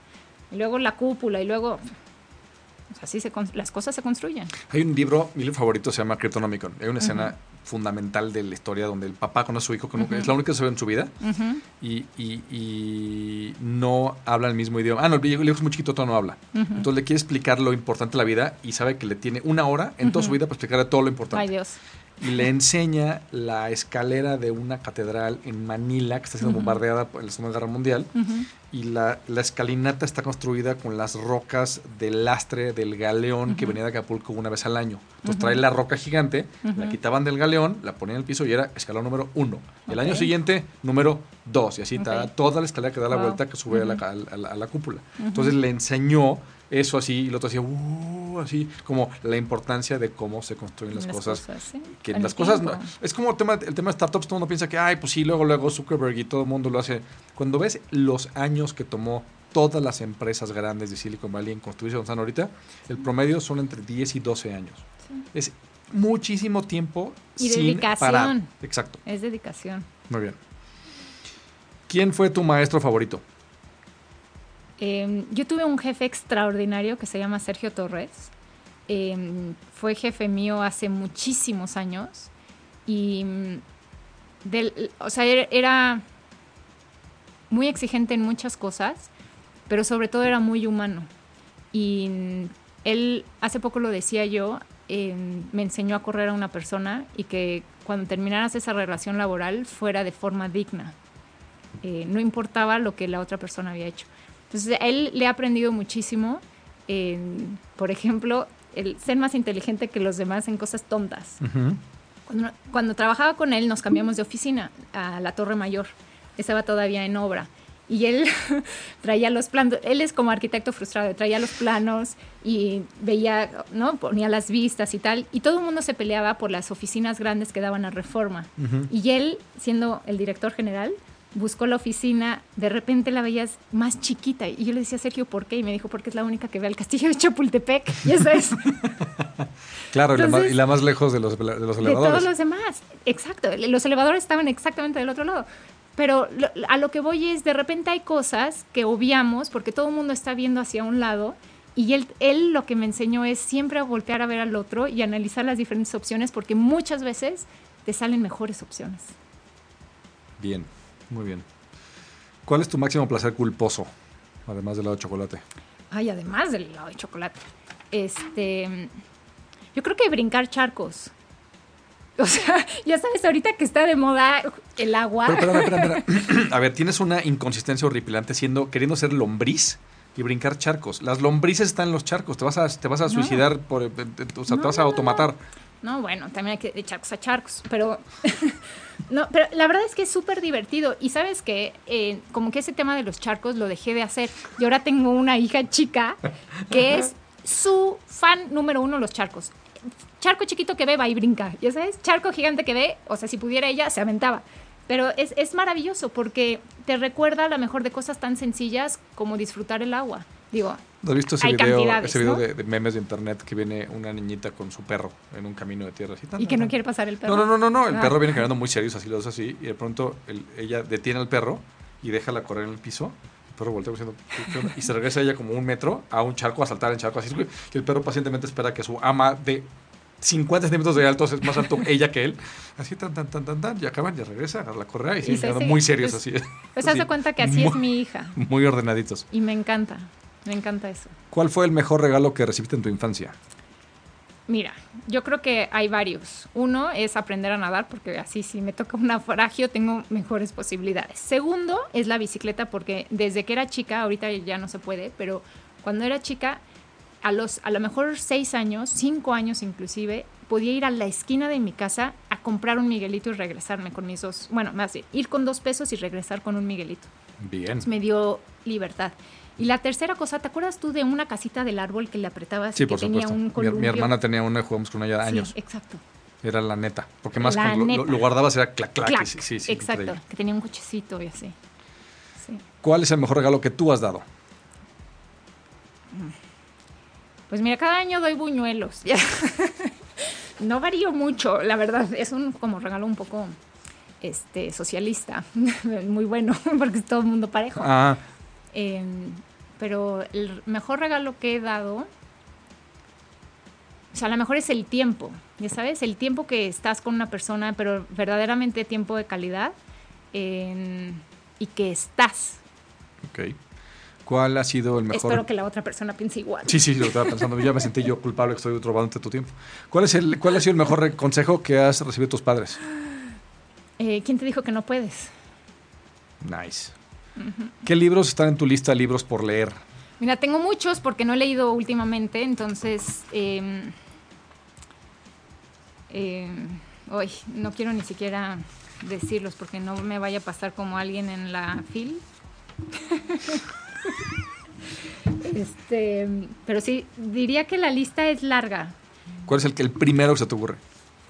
Y luego la cúpula y luego... o sea, así se, con- las cosas se construyen. Hay un libro, mi libro favorito se llama Cryptonomicon. Hay una escena fundamental de la historia donde el papá conoce a su hijo, que nunca- es la única que se ve en su vida, Ujú, y, y- y no habla el mismo idioma. Ah, no, el hijo es muy chiquito, todavía no habla. Entonces le quiere explicar lo importante de la vida y sabe que le tiene una hora en toda su vida para explicarle todo lo importante. Ay, Dios. y le enseña la escalera de una catedral en Manila que está siendo Ujú. bombardeada por la Segunda Guerra Mundial. Ujú. Y la, la escalinata está construida con las rocas del lastre del galeón que venía de Acapulco una vez al año. Entonces trae la roca gigante, la quitaban del galeón, la ponían en el piso y era escalón número uno. El año siguiente, número dos. Y así está Ok. toda la escalera que da la Wow. vuelta que sube a, la, a la- a la- cúpula. Entonces le enseñó eso así y el otro hacía "Uh", así como la importancia de cómo se construyen las, cosas sí. que las cosas no- es como el tema, el tema de startups todo el mundo piensa que ay pues sí luego luego Zuckerberg y todo el mundo lo hace cuando ves los años que tomó todas las empresas grandes de Silicon Valley en construirse donde están ahorita el promedio son entre 10 y 12 años Sí. es muchísimo tiempo Y sin dedicación. parar exacto Es dedicación. muy bien ¿quién fue tu maestro favorito? Eh, yo tuve un jefe extraordinario que se llama Sergio Torres. Eh, fue jefe mío hace muchísimos años y mm, del, o sea, era- era muy exigente en muchas cosas, pero sobre todo era muy humano. Y mm, él, hace poco lo decía yo, eh, me enseñó a correr a una persona y que cuando terminaras esa relación laboral fuera de forma digna. Eh, no importaba lo que la otra persona había hecho. Entonces, a él le ha aprendido muchísimo. en, por ejemplo, el ser más inteligente que los demás en cosas tontas. Cuando, cuando trabajaba con él, nos cambiamos de oficina a la Torre Mayor. Estaba todavía en obra. Y él traía los planos, él es como arquitecto frustrado, traía los planos y veía, ¿no? Ponía las vistas y tal. Y todo el mundo se peleaba por las oficinas grandes que daban a reforma. Y él, siendo el director general, buscó la oficina, de repente la veías más chiquita. Y yo le decía, Sergio, ¿por qué? Y me dijo, porque es la única que ve al castillo de Chapultepec. Y eso es. claro y la más- Entonces- y la más lejos de los, de los de elevadores todos los demás. Exacto. Los elevadores estaban exactamente del otro lado. Pero lo- a lo que voy es, de repente hay cosas que obviamos porque todo el mundo está viendo hacia un lado y él, él lo que me enseñó es siempre a voltear a ver al otro y analizar las diferentes opciones porque muchas veces te salen mejores opciones. bien muy bien ¿cuál es tu máximo placer culposo? además del lado de chocolate Ay, además del helado de chocolate. Este, yo creo que brincar charcos. O sea, ya sabes, ahorita que está de moda el agua. Pero. A ver, tienes una inconsistencia horripilante siendo, queriendo ser lombriz y brincar charcos. Las lombrices están en los charcos. Te vas a, te vas a No. suicidar, por, eh, eh, o sea, No, te vas a automatar. No, bueno, también hay que de charcos a charcos, pero no, pero la verdad es que es súper divertido y sabes que eh, como que ese tema de los charcos lo dejé de hacer y ahora tengo una hija chica que es su fan número uno los charcos. Charco chiquito que ve va y brinca, ya sabes, charco gigante que ve, o sea, si pudiera ella se aventaba. Pero es, es maravilloso porque te recuerda a lo mejor de cosas tan sencillas como disfrutar el agua. Digo, ¿No ¿Has visto ese Hay video, ese video ¿no? de, de memes de internet que viene una niñita con su perro en un camino de tierra? Así, tan, y que no quiere pasar el perro. No, no, no, no, no. El Ah. perro viene caminando muy serio, así lo hace así, y de pronto el- ella detiene al perro y déjala correr en el piso. El perro voltea diciendo, y se regresa ella como un metro a un charco, a saltar en charco, así. Y el perro pacientemente espera que su ama de 50 centímetros de alto, es más alto ella que él, así tan, tan, tan, tan, tan, y acaban, ya regresa a la correa y, Y siguen muy serios Pues- así. Pues haz de cuenta que así es muy- mi hija. Muy ordenaditos. Y me encanta, me encanta eso. ¿Cuál fue el mejor regalo que recibiste en tu infancia? Mira, yo creo que hay varios. Uno es aprender a nadar, porque así si me toca un naufragio tengo mejores posibilidades. Segundo es la bicicleta, porque desde que era chica, ahorita ya no se puede, pero cuando era chica, a los a lo mejor seis años, cinco años inclusive, podía ir a la esquina de mi casa a comprar un Miguelito y regresarme con mis dos, bueno, más bien, ir con dos pesos y regresar con un Miguelito. Bien. me dio libertad. Y la tercera cosa, ¿te acuerdas tú de una casita del árbol que le apretabas Sí, y que por tenía supuesto. un Mi, columpio? mi hermana tenía una y jugamos con ella Sí, años. exacto. Era la neta. Porque más La cuando lo- lo, guardabas era clac, clac. sí, sí, sí, exacto, increíble. que tenía un cochecito y así. Sí. ¿Cuál es el mejor regalo que tú has dado? Pues mira, cada año doy buñuelos. no varío mucho, la verdad. Es un como regalo un poco este, socialista. Muy bueno, porque es todo el mundo parejo. Ah, Em, pero el mejor regalo que he dado, o sea, a lo mejor es el tiempo, ya sabes, el tiempo que estás con una persona, pero verdaderamente tiempo de calidad em, y que estás. ok. ¿Cuál ha sido el mejor? Espero que la otra persona piense igual. Sí, sí, lo estaba pensando. Ya me sentí yo culpable que estoy robándote tu tiempo. ¿Cuál, es el, ¿Cuál ha sido el mejor consejo que has recibido de tus padres? Eh, ¿Quién te dijo que no puedes? Nice. ¿Qué libros están en tu lista de libros por leer? Mira, tengo muchos porque no he leído últimamente, entonces... Eh, eh, uy, no quiero ni siquiera decirlos porque no me vaya a pasar como alguien en la fil. este, pero sí, diría que la lista es larga. ¿Cuál es el, que- el primero que se te ocurre?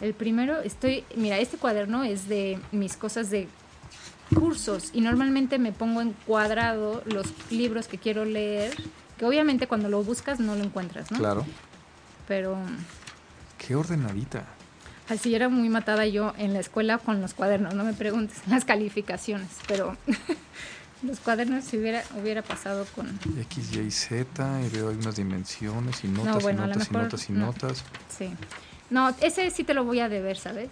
El primero, estoy, mira, este cuaderno es de mis cosas de cursos y normalmente me pongo en cuadrado los libros que quiero leer, que obviamente cuando lo buscas no lo encuentras, ¿no? Claro. Pero Qué ordenadita. así era muy matada yo en la escuela con los cuadernos, no me preguntes, las calificaciones, pero los cuadernos si hubiera, hubiera pasado con... X, Y, Z, y veo algunas dimensiones y notas bueno, y notas y notas y no. notas. Sí. No, ese sí te lo voy a deber, ¿sabes?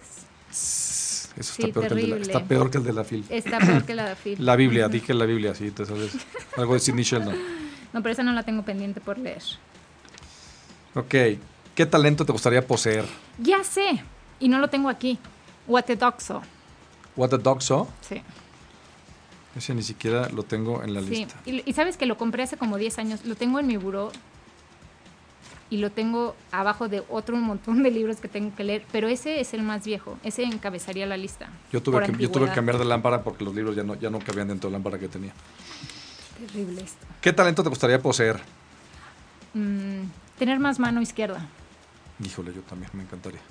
Eso Sí, está, peor que el de la, está peor que el de la fil. Está peor que la de Phil. La Biblia, di que la Biblia, sí, te sabes. Algo de Sidney Sheldon. No, pero esa no la tengo pendiente por leer. Ok. ¿Qué talento te gustaría poseer? Ya sé, y no lo tengo aquí. Watedoxo. What the dog saw? Sí. Ese ni siquiera lo tengo en la sí. lista. Y, y sabes que lo compré hace como 10 años. Lo tengo en mi buró y lo tengo abajo de otro montón de libros que tengo que leer, pero ese es el más viejo. Ese encabezaría la lista. Yo tuve, que, yo tuve que cambiar de lámpara porque los libros ya no, ya no cabían dentro de la lámpara que tenía. Terrible esto. ¿Qué talento te gustaría poseer? Mm, tener más mano izquierda. Híjole, yo también me encantaría.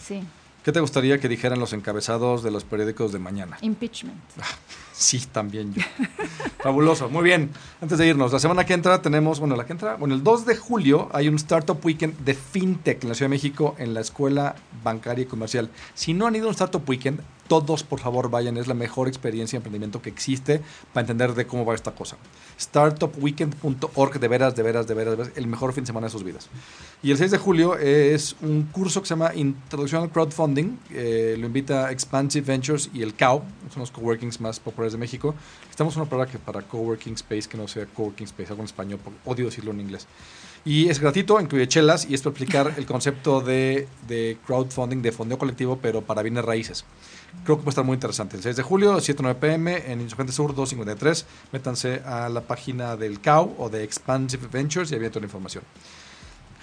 Sí. ¿Qué te gustaría que dijeran los encabezados de los periódicos de mañana? Impeachment. Sí, también yo. Fabuloso, muy bien. Antes de irnos, la semana que entra tenemos, bueno, la que entra, bueno, el 2 de julio hay un Startup Weekend de FinTech en la Ciudad de México en la Escuela Bancaria y Comercial. Si no han ido a un Startup Weekend, todos por favor vayan, es la mejor experiencia de emprendimiento que existe para entender de cómo va esta cosa. Startupweekend.org, de veras, de veras, de veras, de veras, el mejor fin de semana de sus vidas. Y el 6 de julio es un curso que se llama Introducción al Crowdfunding. eh, lo invita Expansive Ventures y el CAO, son los coworkings más populares de México. Estamos en una palabra que para coworking space, que no sea coworking space, algo en español, porque odio decirlo en inglés. Y es gratuito, incluye chelas y es para explicar el concepto de, de crowdfunding, de fondeo colectivo, pero para bienes raíces. Creo que puede estar muy interesante. El 6 de julio, 7-9 pm, en Insurgente Sur 253. Métanse a la página del CAO o de Expansive Ventures y ahí viene toda la información.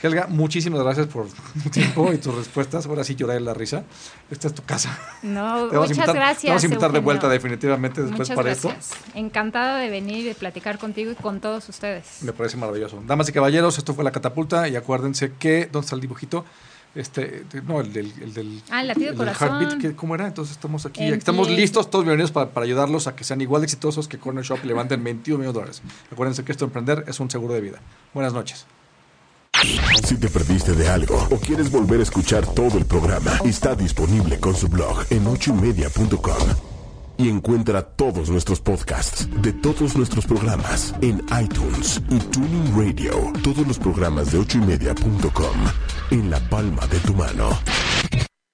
Helga, muchísimas gracias por tu tiempo y tus respuestas. Ahora sí lloré de la risa. Esta es tu casa. No, Te muchas invitar- gracias. Te vamos a invitar de Eugenio. vuelta definitivamente después Muchas para gracias. Encantada de venir y de platicar contigo y con todos ustedes. esto. Me parece maravilloso. Damas y caballeros, esto fue La Catapulta y acuérdense que... ¿Dónde está el dibujito? Este, no, el del... El del Ah, el latido el del heartbeat, que- ¿cómo era? Entonces estamos aquí. Estamos listos, todos bienvenidos para, para ayudarlos a que sean igual de exitosos que Corner Shop y levanten 21 millones de dólares. Acuérdense que esto de emprender es un seguro de vida. Buenas noches. Si te perdiste de algo o quieres volver a escuchar todo el programa, está disponible con su blog en ochoymedia.com. Y encuentra todos nuestros podcasts de todos nuestros programas en iTunes y Tuning Radio. Todos los programas de ochoymedia.com en la palma de tu mano.